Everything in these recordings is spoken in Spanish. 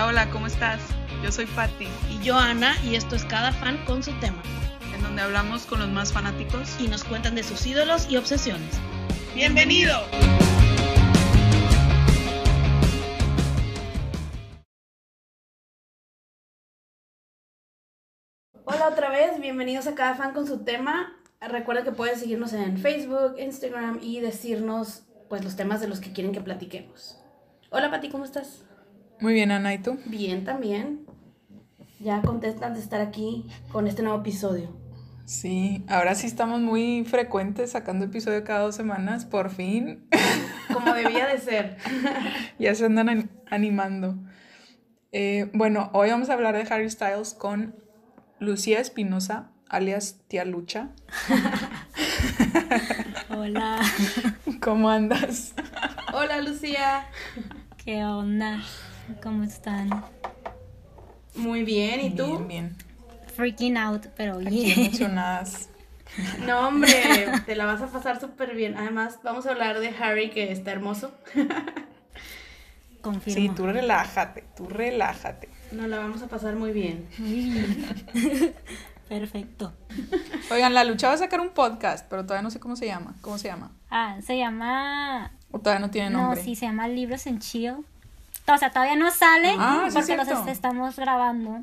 Hola, hola, ¿cómo estás? Yo soy Patti. Y yo Ana, y esto es Cada fan con su tema. En donde hablamos con los más fanáticos y nos cuentan de sus ídolos y obsesiones. ¡Bienvenido! Hola otra vez, bienvenidos a Cada fan con su tema. Recuerda que puedes seguirnos en Facebook, Instagram y decirnos pues los temas de los que quieren que platiquemos. Hola Pati, ¿cómo estás? Muy bien, Ana, ¿y tú? Bien, también. Ya contestan de estar aquí con este nuevo episodio. Sí, ahora sí estamos muy frecuentes sacando episodio cada dos semanas, por fin. Como debía de ser. ya se andan animando. Eh, bueno, hoy vamos a hablar de Harry Styles con Lucía Espinosa, alias Tía Lucha. Hola. ¿Cómo andas? Hola, Lucía. ¿Qué onda? ¿Cómo están? Muy bien, ¿y tú? Bien, bien. Freaking out, pero bien. emocionadas. No, hombre, te la vas a pasar súper bien. Además, vamos a hablar de Harry, que está hermoso. Confirmo. Sí, tú relájate, tú relájate. Nos la vamos a pasar muy bien. Muy bien. Perfecto. Oigan, la lucha va a sacar un podcast, pero todavía no sé cómo se llama. ¿Cómo se llama? Ah, se llama. ¿O todavía no tiene nombre? No, sí, se llama Libros en Chill o sea, todavía no sale ah, porque los estamos grabando.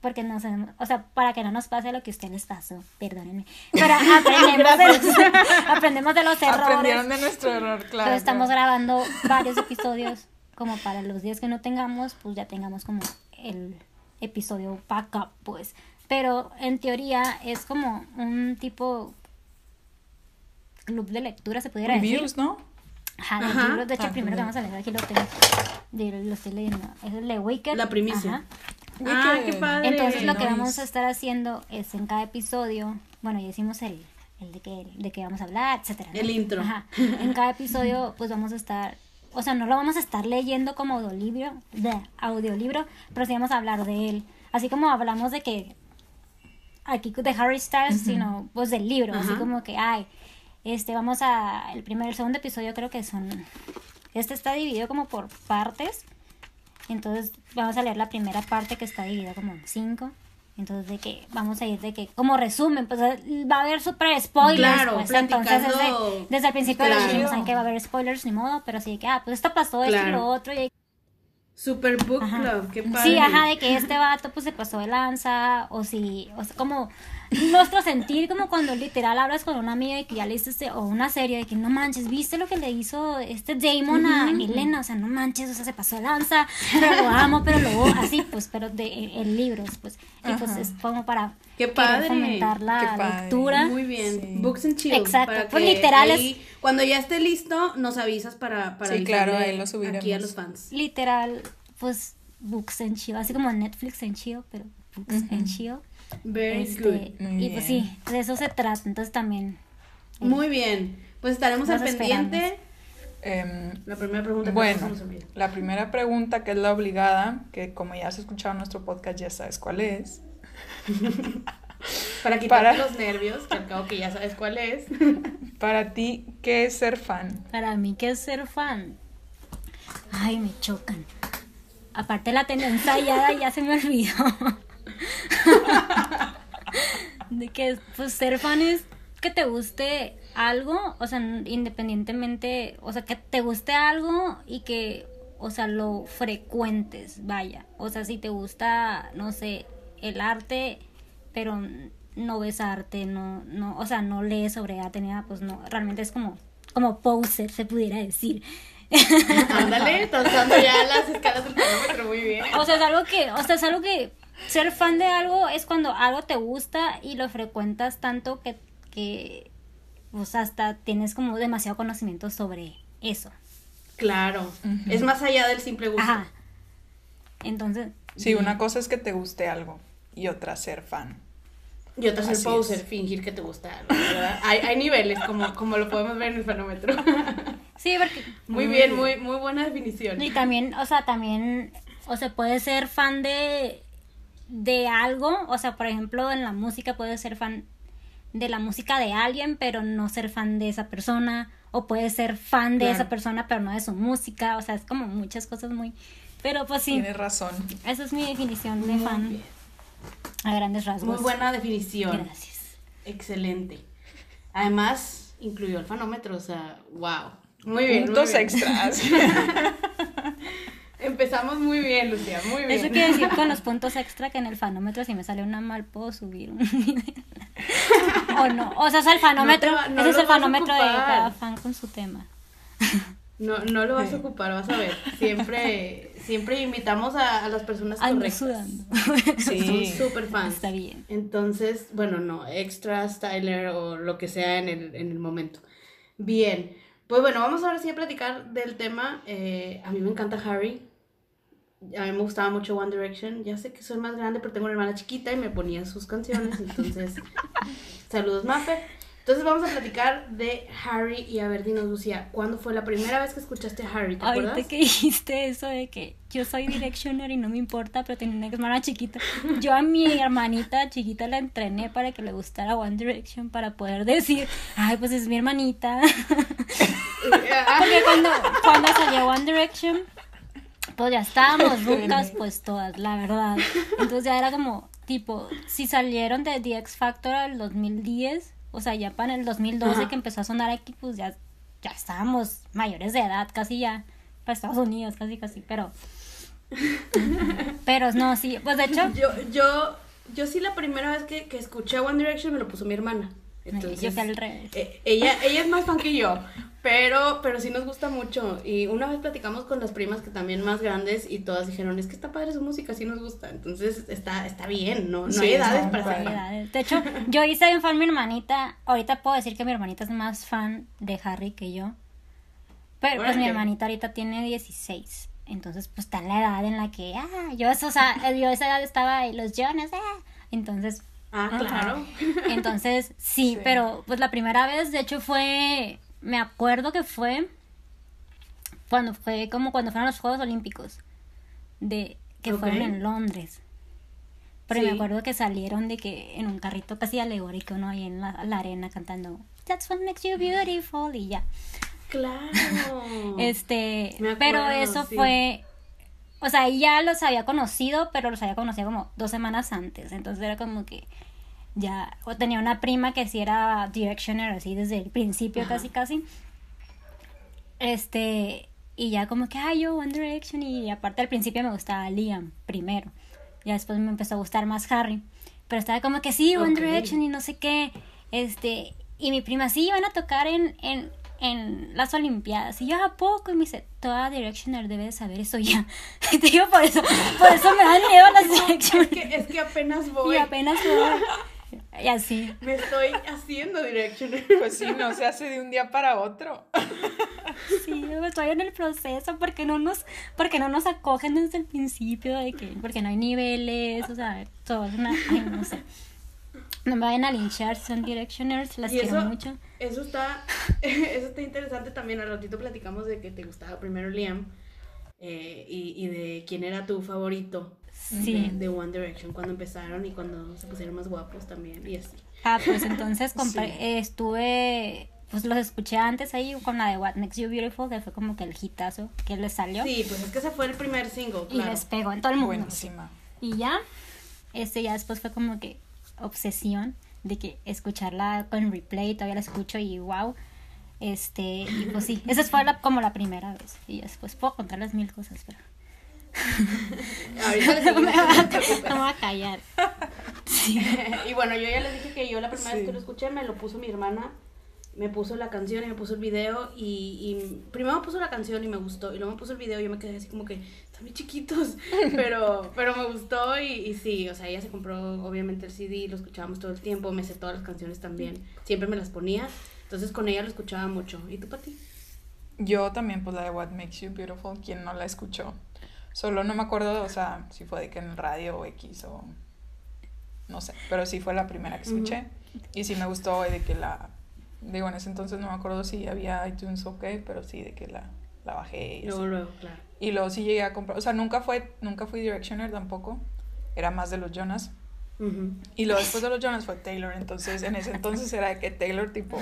Porque no sabemos, o sea, para que no nos pase lo que usted les pasó, perdónenme. Pero aprendemos, de los, aprendemos de los errores. Aprendieron de nuestro error, claro. Pero estamos grabando varios episodios, como para los días que no tengamos, pues ya tengamos como el episodio backup, pues. Pero en teoría es como un tipo club de lectura, se pudiera Reviews, decir. ¿no? Ajá, de libros. De hecho, el primero que vamos a leer aquí lo tengo. De, lo estoy leyendo. Es el de Wicked. La primicia. Ah, qué padre. Entonces, lo que vamos a estar haciendo es en cada episodio. Bueno, ya hicimos el, el de que de qué vamos a hablar, etcétera. El intro. Ajá. En cada episodio, pues vamos a estar. O sea, no lo vamos a estar leyendo como audiolibro, de audiolibro, pero sí vamos a hablar de él. Así como hablamos de que aquí de Harry Styles, sino pues del libro, así como que, ay, este, vamos a, el primer, el segundo episodio creo que son, este está dividido como por partes, entonces vamos a leer la primera parte que está dividida como en cinco, entonces de que vamos a ir de que como resumen, pues va a haber super spoilers, claro, pues entonces desde, desde, el principio claro. dijimos que va a haber spoilers ni modo, pero sí de que, ah, pues esto pasó, esto y lo otro, y Super Book Club, qué padre. Sí, ajá, de que este vato pues se pasó de lanza, o si, o sea, como nuestro sentir como cuando literal hablas con una amiga y que ya le hiciste, o una serie de que no manches, ¿viste lo que le hizo este Damon a Elena? O sea, no manches, o sea, se pasó de lanza, pero lo amo, pero lo así, pues, pero de en libros, pues, y pues es como para Qué padre. fomentar la lectura. Muy bien. Books and Chill. Exacto. pues literal es... Cuando ya esté listo, nos avisas para, para sí, claro, ahí lo subiremos. aquí a los fans. Literal, pues Books and Chill, así como Netflix and Chill, pero Books and Chill. Very este, good. Muy y pues sí, de eso se trata, entonces también. Eh, Muy bien. Pues estaremos al pendiente. Eh, la primera pregunta. Bueno, la primera pregunta que es la obligada, que como ya has escuchado en nuestro podcast ya sabes cuál es. para quitar para... los nervios, que al cabo que ya sabes cuál es. para ti, ¿qué es ser fan? Para mí, ¿qué es ser fan? Ay, me chocan. Aparte la tenía ensayada ya se me olvidó. De que pues ser fan es que te guste algo, o sea, independientemente, o sea, que te guste algo y que, o sea, lo frecuentes, vaya. O sea, si te gusta, no sé, el arte, pero no ves arte, no, no, o sea, no lees sobre arte ni nada, pues no, realmente es como, como poser, se pudiera decir. Ándale, usando ya las escalas del cronómetro muy bien. O sea, es algo que, o sea, es algo que ser fan de algo es cuando algo te gusta y lo frecuentas tanto que, que pues hasta tienes como demasiado conocimiento sobre eso. Claro, es más allá del simple gusto. Ajá. Entonces. Sí, una cosa es que te guste algo y otra ser fan. Y otra ser poser, fingir que te gusta algo, ¿verdad? hay, hay niveles, como, como lo podemos ver en el fenómetro. Sí, porque... Muy bien, muy, muy buena definición. Y también, o sea, también, o sea, puedes ser fan de, de algo, o sea, por ejemplo, en la música puedes ser fan de la música de alguien, pero no ser fan de esa persona, o puedes ser fan de esa persona, pero no de su música, o sea, es como muchas cosas muy, Pero pues sí, Tienes razón. esa es mi definición de Muy fan bien. a grandes rasgos. Muy buena definición. Gracias. Excelente. Además, incluyó el fanómetro, o sea, wow. Muy bien. muy Puntos bien. extras. Empezamos muy bien, Lucía, muy bien. Eso quiere decir con los puntos extra que en el fanómetro si me sale una mal puedo subir un video. o no, o sea, es el fanómetro, No te va- no ese es el fanómetro de cada fan con su tema. No, no lo vas a ocupar, vas a ver. Siempre, siempre invitamos a, a las personas Ando correctas. sudando. Sí. Son súper fans. Está bien. Entonces, bueno, no, extra, styler o lo que sea en el, en el momento. Bien, pues bueno, vamos ahora sí a platicar del tema. Eh, a mí me encanta Harry. A mí me gustaba mucho One Direction. Ya sé que soy más grande, pero tengo una hermana chiquita y me ponía sus canciones. Entonces, saludos, Mafe. Entonces vamos a platicar de Harry y a ver, dinos, Lucía, ¿cuándo fue la primera vez que escuchaste a Harry? ¿Te Ahorita acuerdas? que dijiste eso de que yo soy directioner y no me importa, pero tenía una hermana chiquita. Yo a mi hermanita chiquita la entrené para que le gustara One Direction para poder decir, ay, pues es mi hermanita. Porque cuando, cuando salió One Direction, pues ya estábamos rucas, pues todas, la verdad. Entonces ya era como, tipo, si salieron de The X Factor al 2010, o sea, ya para el 2012 Ajá. que empezó a sonar aquí, pues ya, ya estábamos mayores de edad, casi ya, para Estados Unidos, casi, casi, pero... Pero no, sí, pues de hecho, Yo, yo, yo sí la primera vez que, que escuché One Direction me lo puso mi hermana. Entonces, yo al revés. eh, ella, ella es más fan que yo, pero, pero sí nos gusta mucho. Y una vez platicamos con las primas que también más grandes y todas dijeron, es que está padre su música, sí nos gusta. Entonces está, está bien, ¿no? No Sí, hay edades para ser fan. Realidades. De hecho, yo hice bien fan mi hermanita. Ahorita puedo decir que mi hermanita es más fan de Harry que yo. Pero pues mi hermanita ahorita tiene 16. Entonces, pues está en la edad en la que, ah, yo, eso, o sea, yo a esa edad estaba ahí, los Jonas, ah. Entonces, Ah, claro. entonces, sí, Sí. pero pues la primera vez, de hecho, fue, me acuerdo que fue cuando fue como cuando fueron los Juegos Olímpicos, de que fueron en Londres. Pero me acuerdo que salieron de que en un carrito casi alegórico, ¿no? Ahí en la, la arena cantando That's what makes you beautiful y ya. Claro. Este, pero eso sí. fue, o sea, ya los había conocido, pero los había conocido como dos semanas antes, entonces era como que ya, o tenía una prima que sí era Directioner así desde el principio Ajá. casi casi, este, y ya como que, ay, yo One Direction, y aparte al principio me gustaba Liam primero, ya después me empezó a gustar más Harry, pero estaba como que sí, One. Direction y no sé qué, este, y mi prima sí iban a tocar en, en, en las Olimpiadas, y yo a poco, y me dice, toda Directioner debe de saber eso ya, y te digo, por eso, por eso me dan miedo las Es Directioner, que, es que apenas y voy. apenas voy, y así, Me estoy haciendo Direction. Pues sí, no se hace de un día para otro. Sí, estoy en el proceso porque no nos, porque no nos acogen desde el principio de que, porque no hay niveles, o sea, todo es una, ay, no sé. No me vayan a linchar son directioners, las Y quiero eso- mucho. Eso está, eso está interesante también. Al ratito platicamos de que te gustaba primero Liam eh, y, y de quién era tu favorito Sí. de, de One Direction cuando empezaron y cuando se pusieron más guapos también y así. Ah, pues entonces compré, Sí. eh, estuve, pues los escuché antes ahí con la de What Makes You Beautiful, que fue como que el hitazo que les salió. Sí, pues es que ese fue el primer single, Y claro. les pegó en todo el mundo. Buenísima. Y ya, este ya después fue como que obsesión de que escucharla con replay, todavía la escucho y wow. Este, y pues sí, esa fue la, como la primera vez. Y después puedo contarles mil cosas, pero Ahorita les no te no voy a callar. Sí. y bueno, yo ya les dije que yo la primera vez que lo escuché me lo puso mi hermana. Me puso la canción y me puso el video y, y primero me puso la canción y me gustó y luego me puso el video y yo me quedé así como que están muy chiquitos, pero, pero me gustó y, y sí, o sea, ella se compró obviamente el CD, lo escuchábamos todo el tiempo, me sé todas las canciones también, siempre me las ponía, entonces con ella lo escuchaba mucho. ¿Y tú, Pati? Yo también, pues la de What Makes You Beautiful, quien no la escuchó. Solo no me acuerdo, o sea, si fue de que en radio o X o. No sé, pero sí fue la primera que escuché. Y sí me gustó de que la. Digo, en ese entonces no me acuerdo si había iTunes o qué, pero sí de que la, la bajé. Y, así. Luego, luego, claro. y luego sí llegué a comprar. O sea, nunca fue nunca fui Directioner tampoco. Era más de los Jonas. Ujú. Y luego después de los Jonas fue Taylor. Entonces, en ese entonces era de que Taylor tipo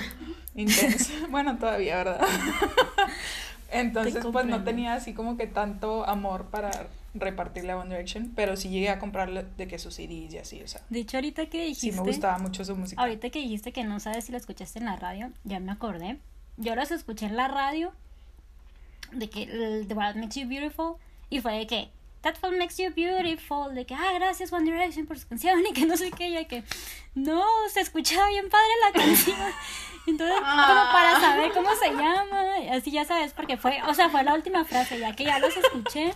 intenso. Bueno, todavía, ¿verdad? Entonces, pues no tenía así como que tanto amor para repartirle a One Direction, pero sí llegué a comprarle de que sus CDs y así, o sea, De hecho, ahorita que sí dijiste. me gustaba mucho su música. Ahorita que dijiste que no sabes si lo escuchaste en la radio, ya me acordé. Yo los escuché en la radio de que The What Makes You Beautiful y fue de que That What Makes You Beautiful, de que ah, gracias One Direction por su canción y que no sé qué, y de que no, se escuchaba bien padre la canción. Entonces, como para saber cómo se llama, así ya sabes, porque fue, o sea, fue la última frase, ya que ya los escuché,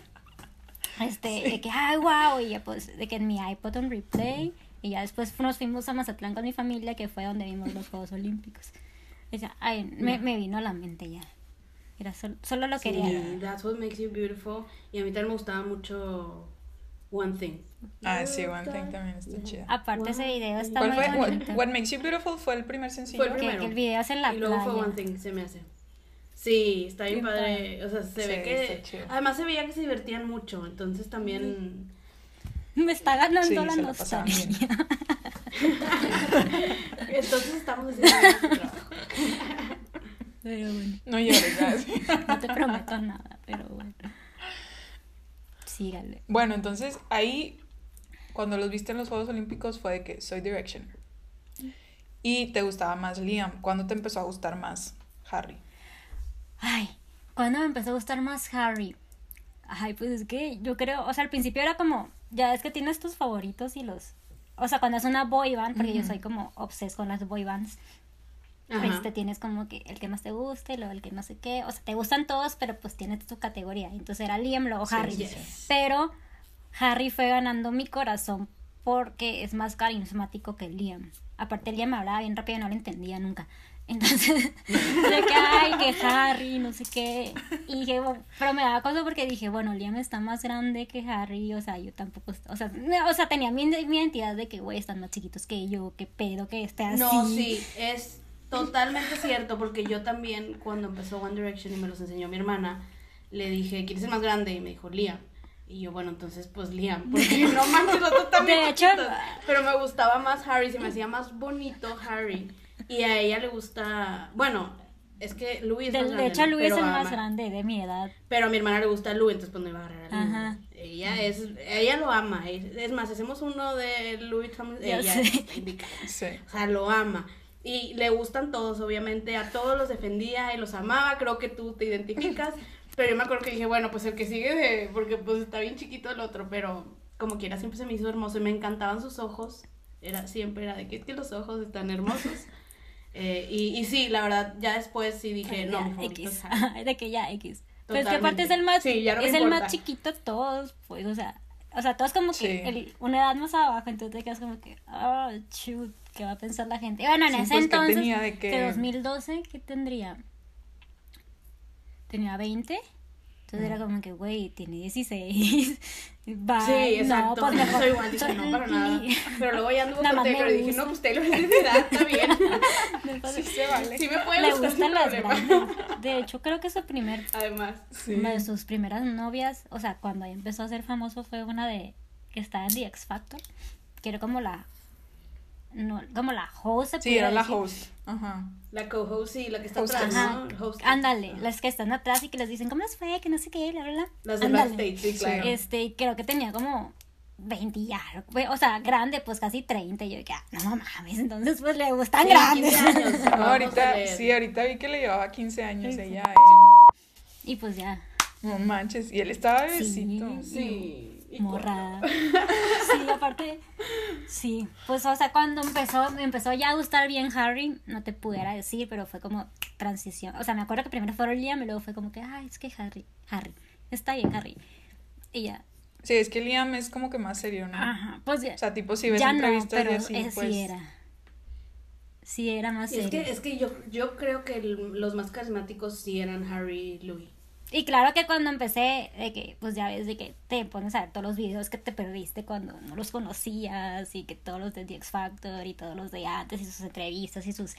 este, de que, ay, wow, y ya pues, de que en mi iPod on replay, y ya después nos fuimos a Mazatlán con mi familia, que fue donde vimos los Juegos Olímpicos. O sea, ay, me, me vino a la mente ya. Era solo, solo lo quería. Sí, That's What Makes You Beautiful. Y a mí también me gustaba mucho One Thing. Ah, sí, One Thing también está chida. Aparte ese video está ¿Cuál muy fue? What, bonito. What Makes You Beautiful fue el primer sencillo. Fue el que, primero. que el video es en la y luego fue. One Thing, se me hace. Sí, está bien padre. O sea, se Sí, ve que. está chido. Además, se veía que se divertían mucho. Entonces también. Me está ganando Sí, la nostalgia. Entonces estamos haciendo nuestro trabajo. Pero bueno, No llores, no te prometo nada, pero bueno. Bueno, entonces ahí, cuando los viste en los Juegos Olímpicos, fue de que soy Direction. Y te gustaba más Liam. ¿Cuándo te empezó a gustar más Harry? Ay, ¿cuándo me empezó a gustar más Harry? Ay, pues es que yo creo, o sea, al principio era como, ya es que tienes tus favoritos y los, o sea, cuando es una boy band, porque yo soy como obses con las boy bands, Ajá. este tienes como que el que más te guste, luego el que no sé qué, o sea, te gustan todos, pero pues tienes tu categoría, entonces era Liam, luego Harry, sí, sí. pero Harry fue ganando mi corazón porque es más carismático que Liam, aparte Liam me hablaba bien rápido y no lo entendía nunca, entonces, de que, ay, que Harry, no sé qué. Y dije, bueno, pero me daba cosa porque dije, bueno, Liam está más grande que Harry, o sea, yo tampoco, o sea, o sea tenía mi, mi identidad de que, güey, están más chiquitos que yo, qué pedo que esté así. No, sí, es totalmente cierto, porque yo también, cuando empezó One Direction y me los enseñó mi hermana, le dije, ¿quién es el más grande? Y me dijo, Liam. Y yo, bueno, entonces, pues Liam, porque no manches, los dos también De hecho. Pero me gustaba más Harry, se me hacía más bonito Harry. Y a ella le gusta, bueno, es que Louis es De, más de grande, hecho, ¿no? Luis es el más ama- grande de mi edad. Pero a mi hermana le gusta Louis, entonces pues no iba a agarrar a Louis. Ajá. Ella es, ella lo ama. Es más, si hacemos uno de Louis Ya ella indicada. Sí. O sea, lo ama. Y le gustan todos, obviamente. A todos los defendía y los amaba. Creo que tú te identificas. Pero yo me acuerdo que dije, bueno, pues el que sigue de. Porque pues está bien chiquito el otro. Pero como quiera, siempre se me hizo hermoso. Y me encantaban sus ojos. Era, siempre era de que, es que los ojos están hermosos. Eh, y, y sí, la verdad, ya después sí dije, no, mi favorito X. es Harry. de que ya X. Pero es que aparte es el más, Sí, no es el más chiquito de todos, pues, o sea, o sea, todos como que Sí. el- una edad más abajo, entonces te quedas como que, ah, shoot, ¿qué va a pensar la gente? Bueno, en Sí, ese pues, ¿qué entonces, tenía de que- 2012, ¿qué tendría? Tenía 20, entonces era como que, güey, tiene 16. Bye. Sí, exacto. No, pues mejor. Igual, dije, no, para nada. Pero luego ya anduvo con Taylor y dije, no, pues Taylor es de edad, está bien. Sí se vale. Sí me puede Le gustar gustan las grandes. De hecho, creo que su primer Además. Sí. Una de sus primeras novias, o sea, cuando empezó a ser famoso fue una de que estaba en The X Factor, que era como la no, como la host. se Sí, era la decir. host. Ajá. La co-host, sí, la que está Hostess. atrás, Ajá. ¿no? Ándale, las que están atrás y que les dicen, ¿cómo les fue? Que no sé qué, bla, bla, bla. Las de Ándale. backstage, sí, claro. Este, creo que tenía como 20 y algo, güey, o sea, grande, pues casi 30. Y yo, que, ah, no mames, entonces pues le gustan Sí, grandes. 15 años. No, ahorita, sí, ahorita vi que le llevaba 15 años Sí, ella. él. y pues ya, No manches. Y él estaba bebecito. Sí. Sí. Y morra. Sí, aparte, sí, pues o sea, cuando empezó, me empezó ya a gustar bien Harry, no te pudiera decir, pero fue como transición. O sea, me acuerdo que primero fue Liam y luego fue como que, ay, es que Harry, Harry, está bien Harry. Y ya, Sí, es que Liam es como que más serio, ¿no? ajá, pues ya, O sea, tipo, si ves ya no, entrevistas pero y así, eh, pues... sí era. Sí era más Y es serio. que, es que yo, yo creo que el- los más carismáticos sí eran Harry y Louis. Y claro que cuando empecé, de que, pues ya ves, de que te pones a ver todos los videos que te perdiste cuando no los conocías y que todos los de The X Factor y todos los de antes y sus entrevistas y sus,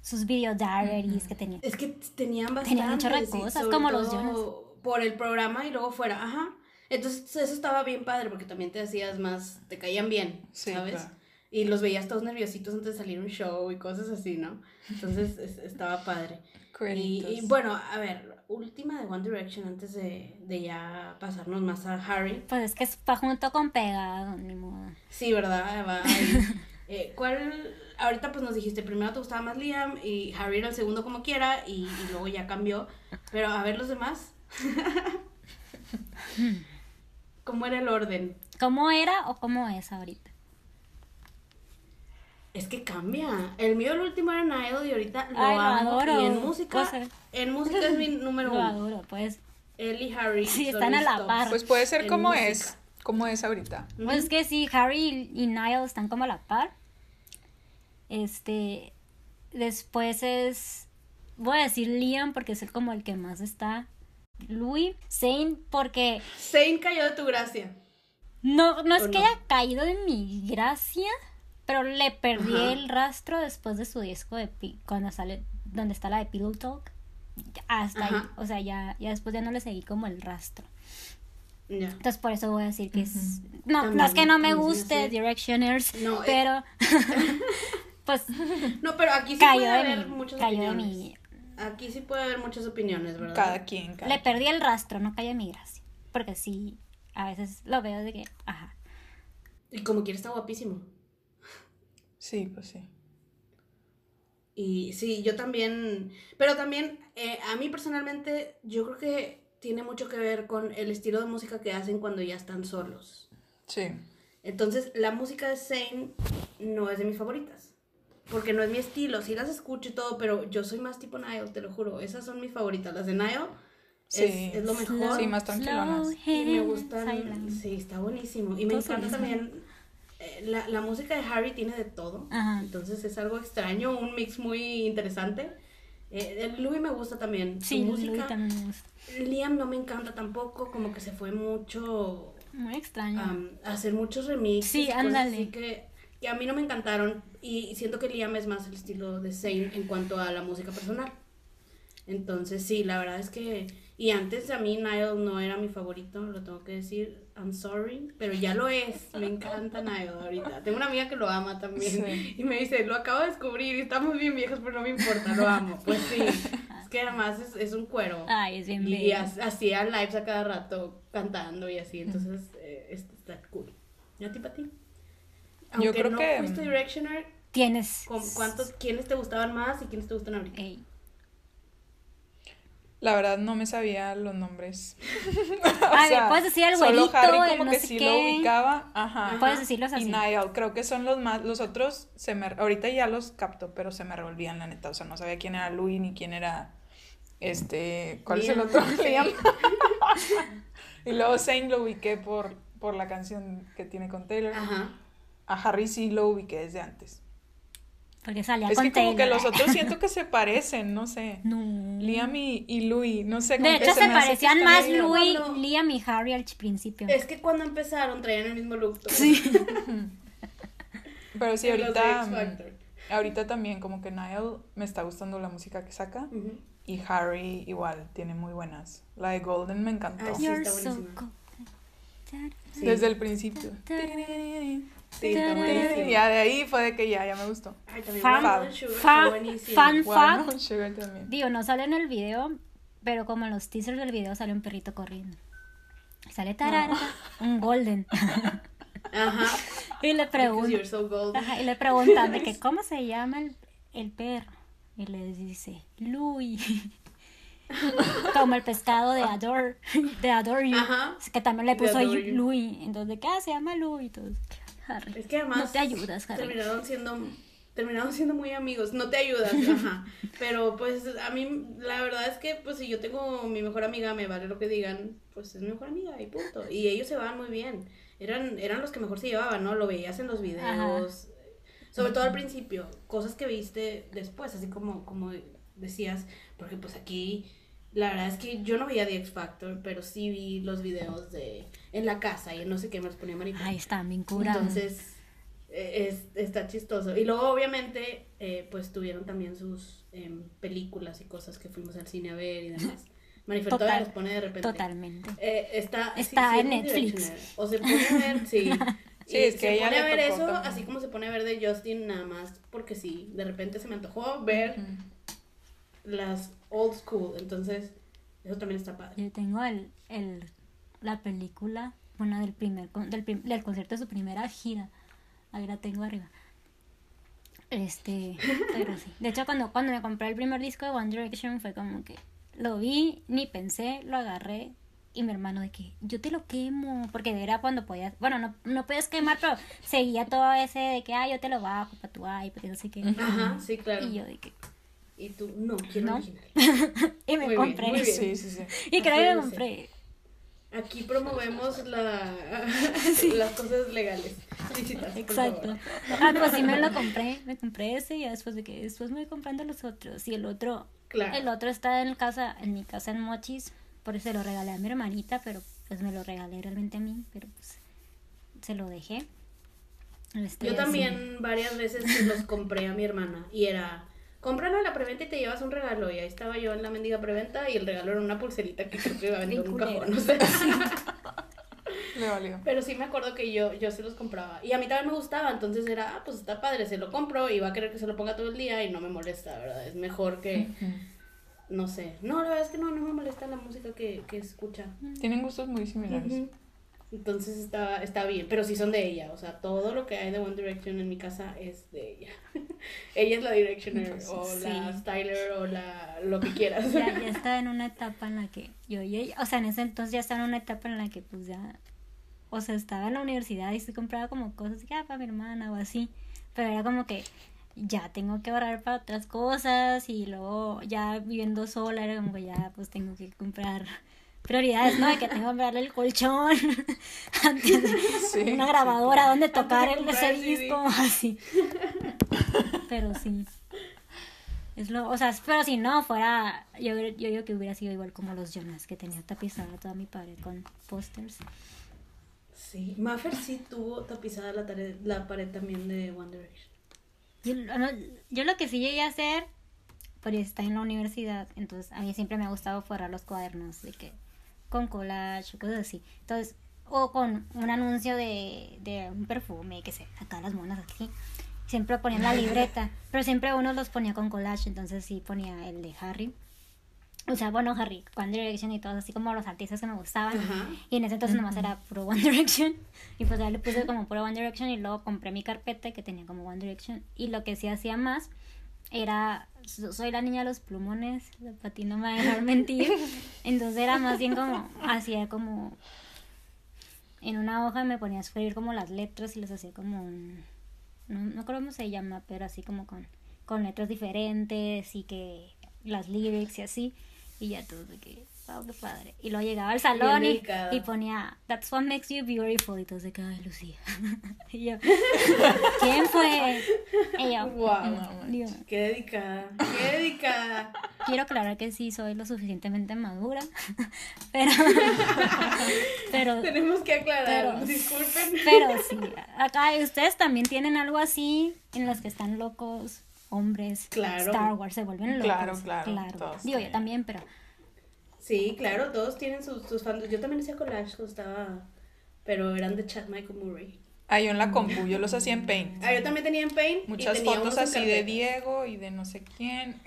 sus video diaries que tenían. Es que tenían bastante. Tenían un chorro de cosas, como los Jonas. Por el programa y luego fuera, ajá. Entonces eso estaba bien padre porque también te hacías más, te caían bien, Sí, ¿sabes? claro. Y los veías todos nerviositos antes de salir un show y cosas así, ¿no? Entonces es- estaba padre. Y, y bueno, a ver, última de One Direction antes de, de ya pasarnos más a Harry. Pues es que está junto con pegado, ni modo. Sí, ¿verdad? Va. Eh, ¿Cuál? Ahorita pues nos dijiste, primero te gustaba más Liam y Harry era el segundo como quiera y, y luego ya cambió. Pero a ver los demás. ¿Cómo era el orden? ¿Cómo era o cómo es ahorita? Es que cambia. El mío el último era Niall y ahorita lo Ay, lo adoro. Y en música, Cosa. en música es mi número Lo uno. adoro, pues. Él y Harry. Sí, están a la par. Pues puede ser En como música. es, como es ahorita. Pues es que sí, Harry y Niall están como a la par. Este. Después es. Voy a decir Liam porque es el como el que más está. Louis. Zane porque. Zane cayó de tu gracia. No, no es ¿O que no? haya caído de mi gracia. Pero le perdí Ajá. el rastro después de su disco de Pi- cuando sale. Donde está la de Pillow Talk. Hasta ahí. O sea, ya, ya después ya no le seguí como el rastro. Ya. Entonces por eso voy a decir que es... No, También, no es que no me guste hace- Directioners, No, eh. pero... pues No, pero aquí sí cayó puede de haber mi... muchas Cayó de opiniones. mi... Aquí sí puede haber muchas opiniones, ¿verdad? Cada quien, cada Le perdí el rastro, no cayó de mi gracia. Porque sí, a veces lo veo de que... Ajá. Y como quiera está guapísimo. Sí, pues sí. Y sí, yo también, pero también eh, a mí personalmente yo creo que tiene mucho que ver con el estilo de música que hacen cuando ya están solos. Sí. Entonces, la música de Zayn no es de mis favoritas. Porque no es mi estilo, sí las escucho y todo, pero yo soy más tipo Niall, te lo juro. Esas son mis favoritas. Las de Niall Sí. es, es lo mejor. Sí, más tranquilonas. Y me gustan. silent. Sí, está buenísimo. Y me encanta también. Eh, la, la música de Harry tiene de todo. Ajá. Entonces es algo extraño, un mix muy interesante. Eh, el Louis me gusta también. Sí, su Louis música. también me gusta. Liam no me encanta tampoco, como que se fue mucho Muy extraño. a hacer muchos remixes. Sí, ándale. así que, que a mí no me encantaron. Y siento que Liam es más el estilo de Zayn en cuanto a la música personal. Entonces, sí, la verdad es que. Y antes a mí Niall no era mi favorito, lo tengo que decir. I'm sorry, pero ya lo es. Me encanta Niall ahorita. Tengo una amiga que lo ama también. Sí. Y me dice, lo acabo de descubrir y estamos bien viejas, pero no me importa, lo amo. Pues sí. Es que además es, es un cuero. Ay, es bien Y bello. ha- hacía lives a cada rato cantando y así, entonces eh, es- está cool. ¿Y a ti, para ti? Aunque creo no que- fuiste Directioner, Tienes... ¿con ¿cuántos, quiénes te gustaban más y quiénes te gustan ahorita? Ey. La verdad no me sabía los nombres. A ver, puedes decir el solo güerito, Harry el como no que sé sí qué. lo ubicaba. Ajá. Puedes decirlos Y así. Niall, creo que son los más, los otros se me, ahorita ya los capto, pero se me revolvían la neta, o sea, no sabía quién era Louis ni quién era, este, ¿cuál es el otro? sí. Liam. y luego Zane lo ubiqué por, por la canción que tiene con Taylor. Ajá. A Harry sí lo ubiqué desde antes. Porque salía Es con que como que los otros siento que se parecen, no sé. No. Liam y, y Louis, no sé. De hecho, se parecían más Louis, cuando- Liam y Harry al principio. Es que cuando empezaron traían el mismo look. todos. Sí. Pero sí, ahorita, ahorita también como que Niall me está gustando la música que saca. Y Harry igual, tiene muy buenas. La de Golden me encantó. Ah, sí. Está so buenísima. cool. Sí. Desde el principio. Sí, está buenísimo. Ya de ahí fue de que ya, ya me gustó. Ay, también Fan- and Sugar, fan- buenísimo. fan- fact. no, Sugar también. Digo, no sale en el video, pero como en los teasers del video sale un perrito corriendo. Sale tarara, un golden. Ajá. y le preguntan, you're so y le preguntan de que cómo se llama el, el perro. Y le dice, Louis. como el pescado de Adore, de Adore You. Ajá. Que también le puso. Louis. Entonces, ¿qué se llama Louis? Todos, Harry. Es que además No te ayudas, Harry. terminaron siendo terminaron siendo muy amigos, no te ayudas, ajá. Pero pues a mí la verdad es que pues si yo tengo mi mejor amiga, me vale lo que digan, pues es mi mejor amiga y punto. Y ellos se van muy bien. Eran eran los que mejor se llevaban, ¿no? Lo veías en los videos. Sobre todo al principio, cosas que viste después, así como como decías, porque pues aquí la verdad es que yo no veía The X Factor, pero sí vi los videos de en la casa y no sé qué me los ponía Marica. Ay, están bien curados. Entonces, eh, es, está chistoso. Y luego, obviamente, eh, pues tuvieron también sus em, películas y cosas que fuimos al cine a ver y demás. Marifer Total, todavía los pone de repente. Totalmente. Eh, está Está sí, en sí, Netflix. O se pone a ver, sí. Sí, es que se ella pone a ver eso, también. así como se pone a ver de Justin, nada más porque sí. De repente se me antojó ver las old school. Entonces, Eso también está padre. Yo tengo el, el, la película, bueno, del primer, con- del, del concierto de su primera gira. Ahí la tengo arriba. Este, pero sí. De hecho, cuando, cuando me compré el primer disco de One Direction fue como que lo vi, ni pensé, lo agarré. Y mi hermano de que yo te lo quemo, porque era cuando podías, bueno, no, no podías quemar, pero seguía todo ese de que, ah, yo te lo bajo para tu iPad, no sé qué. Ajá, sí, claro. Y yo de que, Y tú, no, quiero No. original. y me Muy bien, compré. muy bien. Sí, sí, sí. Y creo que me compré. Aquí promovemos la, las cosas legales. Por Exacto. Ah, pues sí me lo compré, me compré ese y después de que después me voy comprando los otros y el otro, Claro. el otro está en casa, en mi casa en Mochis, por eso se lo regalé a mi hermanita, pero pues me lo regalé realmente a mí, pero pues se lo dejé. Este, Yo así. también varias veces los compré a mi hermana y era, cómpralo en la preventa y te llevas un regalo. Y ahí estaba yo en la mendiga preventa y el regalo era una pulserita que creo que iba a vender en un cajón. O sea. Le valió. Pero sí me acuerdo que yo, yo se los compraba. Y a mí también me gustaba, entonces era, ah, pues está padre, se lo compro y va a querer que se lo ponga todo el día y no me molesta, ¿verdad? Es mejor que, no sé. No, la verdad es que no, no me molesta la música que, que escucha. Tienen gustos muy similares. Entonces está, está bien, pero sí son de ella, o sea, todo lo que hay de One Direction en mi casa es de ella. ella es la Directioner o la Sí. Styler o la lo que quieras. ya, ya estaba en una etapa en la que yo, yo, o sea, en ese entonces ya estaba en una etapa en la que pues ya, o sea, estaba en la universidad y se compraba como cosas que, ah, para mi hermana o así, pero era como que ya tengo que ahorrar para otras cosas y luego ya viviendo sola era como que ya pues tengo que comprar prioridades, ¿no? De que tengo que comprarle el colchón, antes Sí, una sí, grabadora donde Antes de tocar el, ese disco, así. Pero sí. Es lo, o sea, pero si no fuera, yo, yo digo que hubiera sido igual como los Jonas, que tenía tapizada toda mi pared con pósters. Sí, Maffer sí tuvo tapizada la, tare- la pared también de One Direction. Yo, no- yo lo que sí llegué a hacer, pues está en la universidad, entonces a mí siempre me ha gustado forrar los cuadernos, de que con collage cosas así. Entonces, o con un anuncio de, de un perfume, que sé, acá las monas aquí. Siempre ponían la libreta, pero siempre uno los ponía con collage, entonces sí ponía el de Harry. O sea, bueno, Harry, One Direction y todos, así como los artistas que me gustaban. Ajá. Y en ese entonces nomás era puro One Direction. Y pues ya le puse como puro One Direction y luego compré mi carpeta que tenía como One Direction. Y lo que sí hacía más era, so- soy la niña de los plumones, para ti no me va a dejar mentir. Entonces era más bien como, hacía como, en una hoja me ponía a escribir como las letras y las hacía como un, no, no creo cómo se llama, pero así como con, con letras diferentes y que las lyrics y así. Y ya todo de que, wow, qué padre. Y luego llegaba al salón y, ponía, That's what makes you beautiful. Y todos de que, ay, Lucía. y yo, ¿quién fue? Y yo, Wow. digo, Qué dedicada, qué dedicada. Quiero aclarar que sí soy lo suficientemente madura. pero, pero, Tenemos que aclarar, Pero- disculpen. pero sí. Acá ustedes también tienen algo así en los que están locos. Hombres, Claro. Star Wars se vuelven locos. Claro, claro, todos Digo, yo también, pero Sí, claro, todos tienen sus, sus fans. Yo también hacía collage cuando estaba, pero eran de Chad Michael Murray. Ah, yo en la compu, yo los hacía en Paint. Ah, yo también tenía en Paint. y Muchas tenía fotos así de. Diego y de no sé quién.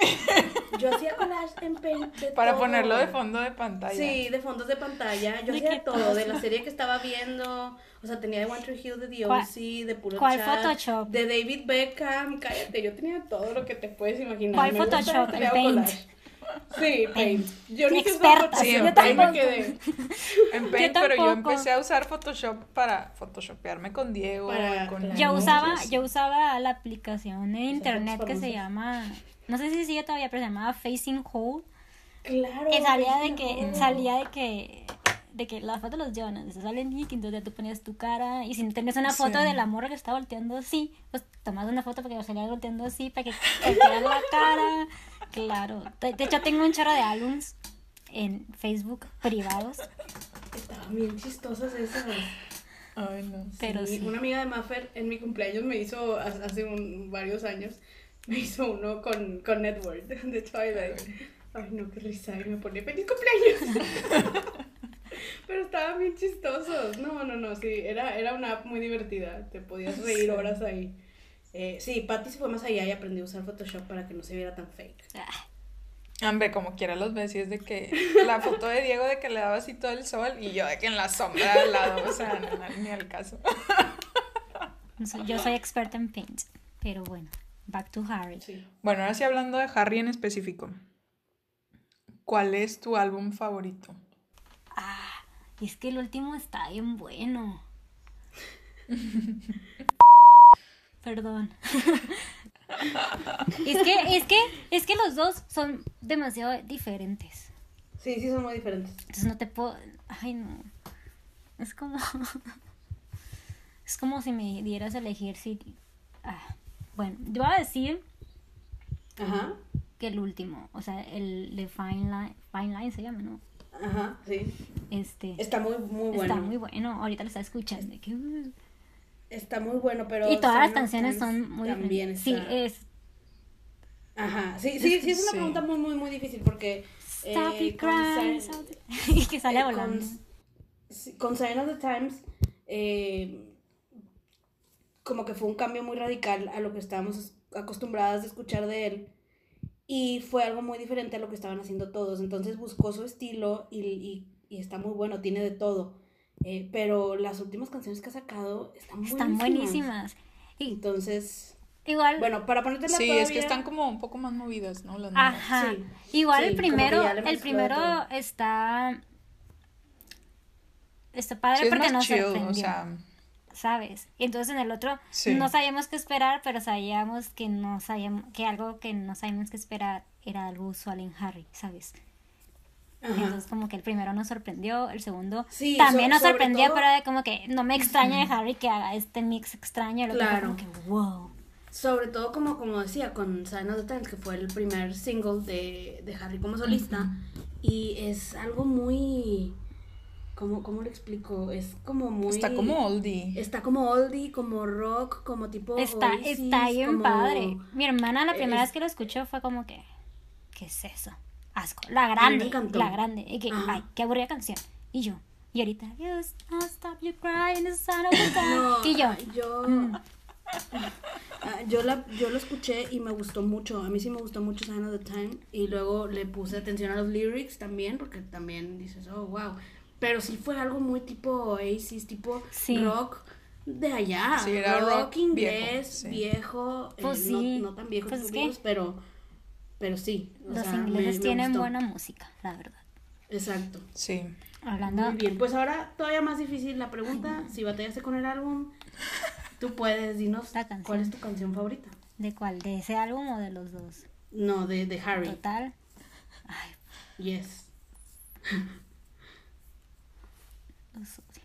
Yo hacía collage en Paint. de Para todo. ponerlo de fondo de pantalla. Sí, de fondos de pantalla. Yo ¿De hacía todo, de la serie que estaba viendo. O sea, tenía de One Tree Hill, de The ¿Cuál- OC, de puro cuál chat, Photoshop? De David Beckham. Cállate, yo tenía todo lo que te puedes imaginar. ¿Cuál Me Photoshop? El Paint. collage. Sí, Paint. Yo ni Experta, sí, en ahí Paint. me quedé. En Paint, pero yo empecé a usar Photoshop para photoshopearme con Diego. Para- y con claro. yo usaba, yo usaba la aplicación de Esas internet fotos que se llama, no sé si sigue todavía, pero se llamaba Facing Hole. Claro. que salía de que, no. salía de que, de que la foto de los Jonas, eso sale en Nick, entonces ya tú ponías tu cara, y si tenías una foto Sí. de la morra que estaba volteando así, pues tomas una foto porque salía volteando así, para que te quedara la cara, claro. De, de hecho tengo un chorro de álbums en Facebook privados, Estaban bien chistosas esas. Ay, no. pero Sí, sí. Una amiga de Maffer en mi cumpleaños me hizo, ha- hace un- varios años, me hizo uno con, con Edward de Twilight. Ay, no, qué risa. Y me pone feliz cumpleaños. Pero estaban bien chistosos. No, no, no, sí. Era, era una app muy divertida. Te podías reír horas ahí. Eh, sí, Patty se fue más allá y aprendió a usar Photoshop para que no se viera tan fake. Ah, Hombre, como quiera los ves y es de que la foto de Diego de que le daba así todo el sol y yo de que en la sombra al lado, o sea, no, ni al caso. No Yo soy experta en paint, pero bueno, back to Harry. Sí. Bueno, ahora sí hablando de Harry en específico. ¿Cuál es tu álbum favorito? Ah, es que el último está bien bueno. Perdón. es que, es que, es que los dos son demasiado diferentes. Sí, sí, son muy diferentes. Entonces no te puedo. Ay, no. Es como. es como si me dieras a elegir si. Ah, bueno, yo voy a decir Ajá. que el último. O sea, el de Fine Line, Fine Line se llama, ¿no? Ajá, sí. Este. Está muy, muy bueno. Está muy bueno. Ahorita lo está escuchando. que, uh. Está muy bueno, pero. y todas las canciones son muy También diferentes. Sí, está- es. Ajá, sí, sí, sí, es una Sí. pregunta muy, muy, muy difícil porque. Stop eh, your con crying, stop- y que sale eh, volando. Con, Sign of the Times, eh, como que fue un cambio muy radical a lo que estábamos acostumbradas de escuchar de él. Y fue algo muy diferente a lo que estaban haciendo todos. Entonces buscó su estilo y, y- y está muy bueno, tiene de todo. Eh, pero las últimas canciones que ha sacado están Están buenísimas. buenísimas. Y Entonces, igual. bueno, para ponerte Sí, es que están como un poco más movidas, ¿no? Las nuevas. Ajá. Sí, Igual sí, el primero, el primero está está padre Sí, es porque chill, sorprendió, o sea, ¿sabes? Y entonces en el otro Sí. no sabíamos qué esperar, pero sabíamos que no sabíamos que algo que no sabíamos qué esperar era algo usual en Harry, ¿sabes? Ajá. Entonces como que el primero nos sorprendió, el segundo Sí, también so- nos sorprendió, todo- pero era como que no me extraña de Harry que haga este mix extraño, Claro. como que wow. Sobre todo como, como decía, con Sign of the Times, que fue el primer single de, de Harry como solista. Y es algo muy... ¿Cómo, ¿Cómo lo explico? Es como muy... está como oldie. Está como oldie, como rock, como tipo Está, Oasis, está bien como- padre. Mi hermana la primera es- vez que lo escuchó fue como que, ¿qué es eso? Asco. La grande, la grande. Y que, ay, qué aburrida canción. Y yo, y ahorita, you stop you crying, the sun of the. No, y yo, yo, Mm. ah, yo, la, yo lo escuché y me gustó mucho. A mí sí me gustó mucho Sign of the Time. Y luego le puse atención a los lyrics también, porque también dices, oh, wow. Pero sí fue algo muy tipo Oasis, tipo Sí. rock de allá. Sí, era rock, rock inglés, viejo, viejo. Pues eh, no- sí. no, tan viejo, Pues es que pero, pero sí. o los sea, ingleses me tienen gustó. buena música, la verdad. Exacto. Sí. Hablando, Muy bien, pues ahora todavía más difícil la pregunta. Si batallaste con el álbum, tú puedes, dinos cuál es tu canción favorita. ¿de cuál? ¿De ese álbum o de los dos? No, de, de Harry. Total. Ay, Yes. los odio.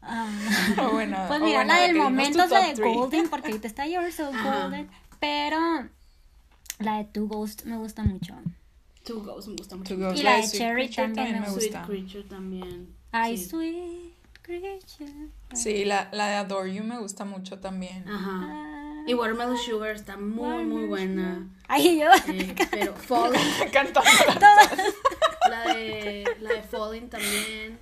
Ah. Bueno, Pues mira, bueno, la de del momento es la de. Golden, porque ahorita está You're So Ajá. Golden. Pero la de Two Ghost me gusta mucho. Two Ghosts me gusta mucho. Y la de Sweet Cherry también me me Sweet gusta. Creature también. Ay, sí. sweet creature. Sí, la, la de Adore You me gusta mucho también. Ajá. Ah, Y Watermelon Sugar está muy, muy Watermelon buena. Ay, yo. Eh, pero Falling, Cantando. la de, la de Falling también.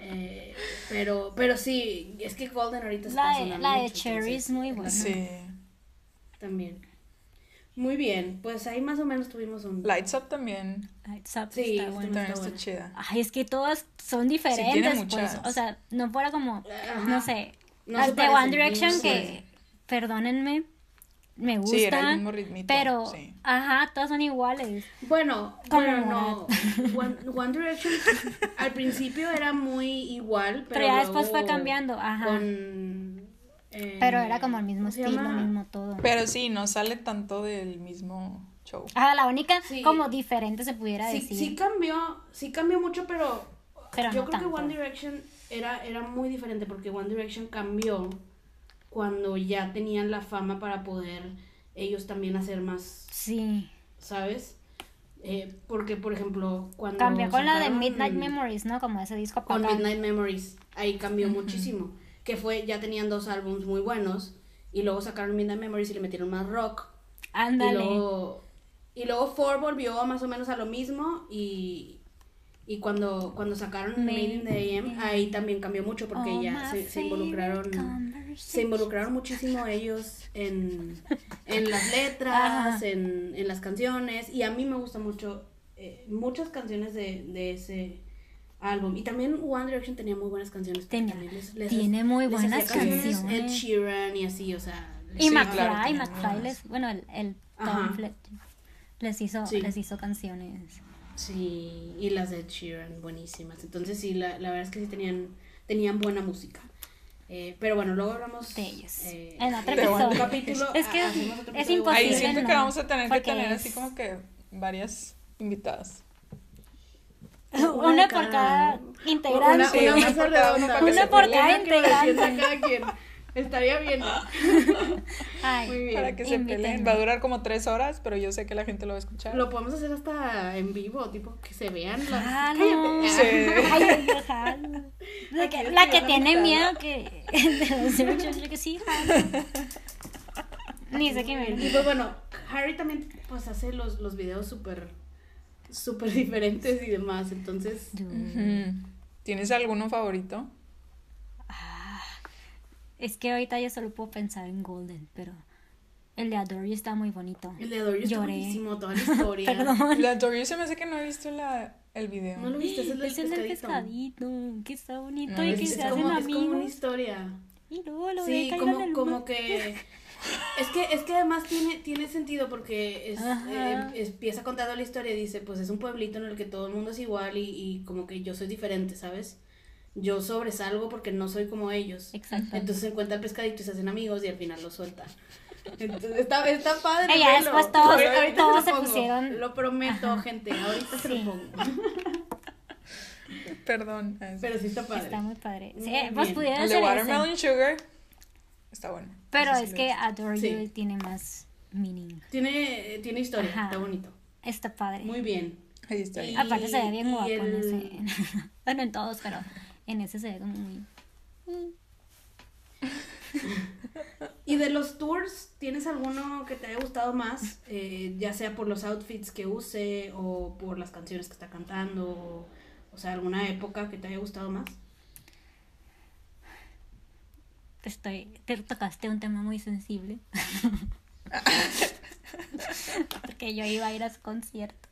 Eh, pero, pero sí, es que Golden ahorita está La de, la de Cherry entonces, es muy buena. Sí. También. Muy bien, pues ahí más o menos tuvimos un... Lights Up también. Ay, Zap Sí, está. También está chida. Ay, es que todas son diferentes, pues. muchas. O sea, no fuera como, Ajá. no sé, No de One Direction no que, perdónenme, me Sí, era el mismo ritmito, pero, sí. ajá, todas son iguales. Bueno, Como bueno, no. One, One Direction al principio era muy igual, pero, Pero ya después fue cambiando, ajá. Con, eh, Pero era como el mismo ¿cómo se estilo, llama? mismo todo. Pero sí, no sale tanto del mismo show. Ah, la única Sí. como diferente se pudiera Sí, decir. sí cambió, sí cambió mucho, pero, Pero yo no creo tanto. que One Direction era, era muy diferente porque One Direction cambió cuando ya tenían la fama para poder ellos también hacer más, Sí. ¿sabes? Eh, porque, por ejemplo, cuando... Cambió con la de sacaron- Midnight Memories, ¿no? Como ese disco con acá. Midnight Memories. Ahí cambió muchísimo. Que fue, ya tenían dos álbumes muy buenos. Y luego sacaron Midnight Memories y le metieron más rock. Y Ándale. luego, y luego Four volvió a más o menos a lo mismo. Y, Y cuando, cuando sacaron Made in the AM, ahí también cambió mucho porque ya se, se involucraron se involucraron muchísimo ellos en, en las letras, en, en las canciones. Y a mí me gusta mucho eh, muchas canciones de, de ese álbum. Y también One Direction tenía muy buenas canciones. Tenía- también les- les- tiene muy les buenas canciones. Ed Sheeran y así, o sea. Y Sí, McFly, claro, tiene McFly les, bueno, el, el. Tom Fletcher les hizo, Sí. les hizo canciones. Sí, y las de Ed Sheeran, buenísimas. Entonces sí, la, la verdad es que sí tenían, tenían buena música. Eh, pero bueno, luego hablamos De ellos. eh, En otro de episodio. capítulo. Es que imposible, Ahí siento no, que vamos a tener que tener es- así como que varias invitadas. Una, por cada integrante. Una, una una mesa por cada redonda. Una por cada Una integrante. cada quien. Estaría bien. Ay, Muy bien. Para que se Invítenme. peleen. Va a durar como tres horas, pero yo sé que la gente lo va a escuchar. Lo podemos hacer hasta en vivo, tipo que se vean las. Cállate. Sí. Ay, jalo. La que, la que tiene miedo que de los Directions, yo que sí, jalo. Ni sé qué me Y pues bueno, Harry también pues hace los, los videos súper súper diferentes y demás, entonces. ¿Tienes alguno favorito? Es que ahorita yo solo puedo pensar en Golden, pero el de Adore You está muy bonito. el de Adore You está Lloré. buenísimo, toda la historia. Perdón. La Dory se me hace que no he visto la, el video. ¿No lo viste? Es el del Es el del pescadito. que está bonito No, y que se es hacen como, es como una amigos. historia. Y luego lo Sí, ve como, el como que es que es que además tiene tiene sentido porque es, eh, empieza contando la historia y dice, pues es un pueblito en el que todo el mundo es igual y, y como que yo soy diferente, ¿sabes? Yo sobresalgo porque no soy como ellos. Exacto. Entonces se encuentra el pescadito y se hacen amigos y al final lo suelta. Entonces está, está padre. Y ya verlo. después todos- Ahorita- todos lo se pongo. pusieron- Lo prometo, gente. Ahorita se Sí. lo pongo. Perdón. es- Pero sí está padre. Está muy padre. Sí, Muy pues bien. pudieron el de Watermelon ese. Sugar está bueno. Pero es que. Adore Sí. You tiene más meaning. Tiene, tiene historia, Ajá. está bonito. Está padre. Muy bien. Ahí está. Y- Aparte se ve bien guapo en ese. bueno, en todos, pero en ese se ve como muy. Y de los tours, ¿tienes alguno que te haya gustado más? Eh, ya sea por los outfits que use o por las canciones que está cantando, o, o sea, alguna época que te haya gustado más. Estoy. Te tocaste un tema muy sensible. Porque yo iba a ir a su concierto.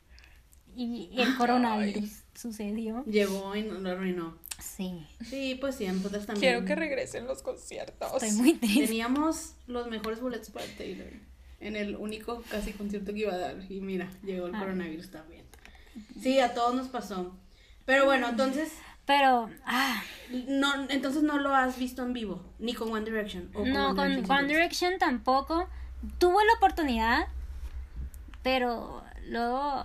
Y, y el coronavirus sucedió. Llegó y no lo arruinó. Sí. Sí, pues sí, nosotros también. Quiero que regresen los conciertos. Estoy muy triste. Teníamos los mejores boletos para Taylor en el único casi concierto que iba a dar. Y mira, llegó el Ah. coronavirus también. Sí, a todos nos pasó. Pero bueno, entonces, Pero. Ah, no, entonces no lo has visto en vivo, ni con One Direction. o no, One con Direction One. Direction tampoco. Tuve la oportunidad, pero luego,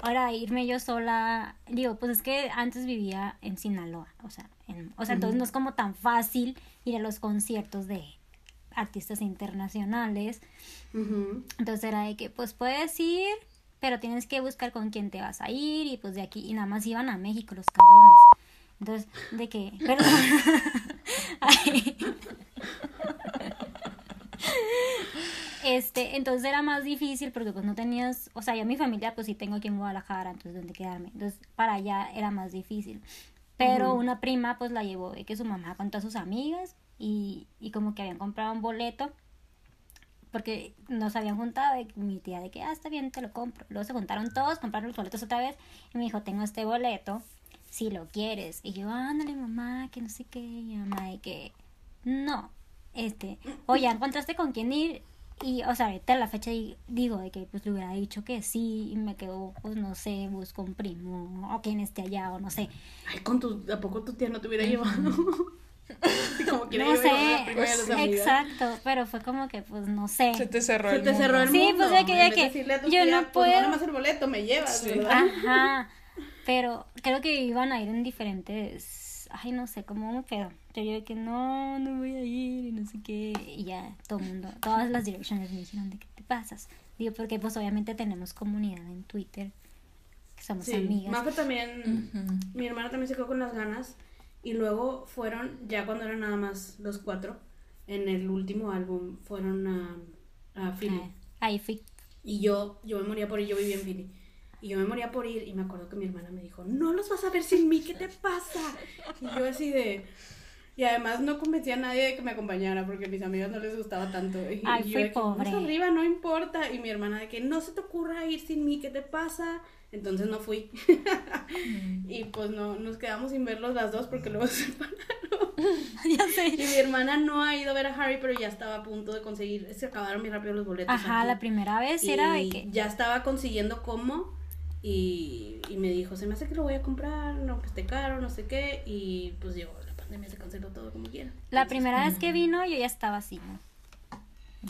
ahora irme yo sola, digo, pues es que antes vivía en Sinaloa, o sea, en- o sea, entonces no es como tan fácil ir a los conciertos de artistas internacionales. Entonces era de que, pues puedes ir, pero tienes que buscar con quién te vas a ir y pues de aquí, y nada más iban a México los cabrones. Entonces, de que, perdón. Ay. Este, entonces era más difícil porque pues no tenías, o sea, yo mi familia pues sí tengo aquí en Guadalajara, entonces dónde quedarme. Entonces, para allá era más difícil. Pero una prima pues la llevó de que su mamá con todas sus amigas y, y como que habían comprado un boleto porque nos habían juntado y mi tía de que, ah, está bien, te lo compro. Luego se juntaron todos, compraron los boletos otra vez y me dijo, tengo este boleto, si lo quieres. Y yo, ándale mamá, que no sé qué, y mamá de que, no, este, oye, ¿ya ¿encontraste con quién ir? Y, o sea, ahorita la fecha di- digo de que pues le hubiera dicho que sí y me quedo, pues no sé, busco un primo o quien esté allá o no sé. Ay, con tu, ¿a poco tu tía no te hubiera llevado? Sí, como No yo sé, exacto, pero fue como que pues no sé. Se te cerró Se el te mundo. cerró el Sí, mundo. pues, ya que- ya que yo tía, no pues, puedo. más el boleto me llevas, Sí. ¿verdad? Ajá, pero creo que iban a ir en diferentes, ay no sé, como un pedo. Yo yo de que no, no voy a ir y no sé qué, y ya todo el mundo, todas las direcciones me dijeron de qué te pasas. Digo, porque pues obviamente tenemos comunidad en Twitter, que somos Sí, amigas. Mafe también, mi hermana también se quedó con las ganas y luego fueron, ya cuando eran nada más los cuatro, en el último álbum fueron a, a Philly. Ahí fui. Y yo, yo me moría por ir, yo vivía en Philly. Y yo me moría por ir y me acuerdo que mi hermana me dijo, no los vas a ver sin mí, ¿qué te pasa? Y yo así de... Y además no convencí a nadie de que me acompañara porque a mis amigas no les gustaba tanto. Y, Ay, y yo fui de que, "Vamos pobre. arriba, no importa. Y mi hermana de que no se te ocurra ir sin mí, ¿qué te pasa? Entonces no fui. y pues no, nos quedamos sin verlos las dos porque luego se separaron. ya sé. Y mi hermana no ha ido a ver a Harry, pero ya estaba a punto de conseguir. Se acabaron muy rápido los boletos. Ajá, aquí. la primera vez era de Y que. ya estaba consiguiendo cómo. Y, y me dijo, se me hace que lo voy a comprar, no que esté caro, no sé qué. Y pues llegó la pandemia, se canceló todo como quiera. La primera vez que vino yo ya estaba así, ¿no?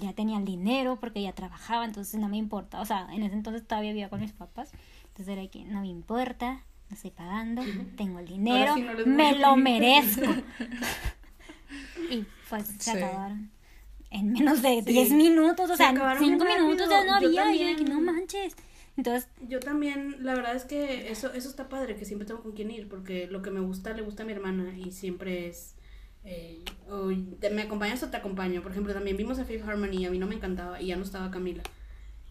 Ya tenía el dinero porque ya trabajaba, entonces no me importa. O sea, en ese entonces todavía vivía con mis papás. Entonces era que no me importa, no estoy pagando, tengo el dinero, sí no me lo pedir merezco. y pues se Sí. acabaron. En menos de Sí. 10 minutos, o Se sea, en acabaron 5 bien minutos ya no había. Y yo de que no manches. Entonces, Yo también, la verdad es que eso, eso está padre, que siempre tengo con quién ir, porque lo que me gusta le gusta a mi hermana y siempre es... eh, o te- me acompañas o te acompaño. Por ejemplo, también vimos a Fifth Harmony y a mí no me encantaba y ya no estaba Camila.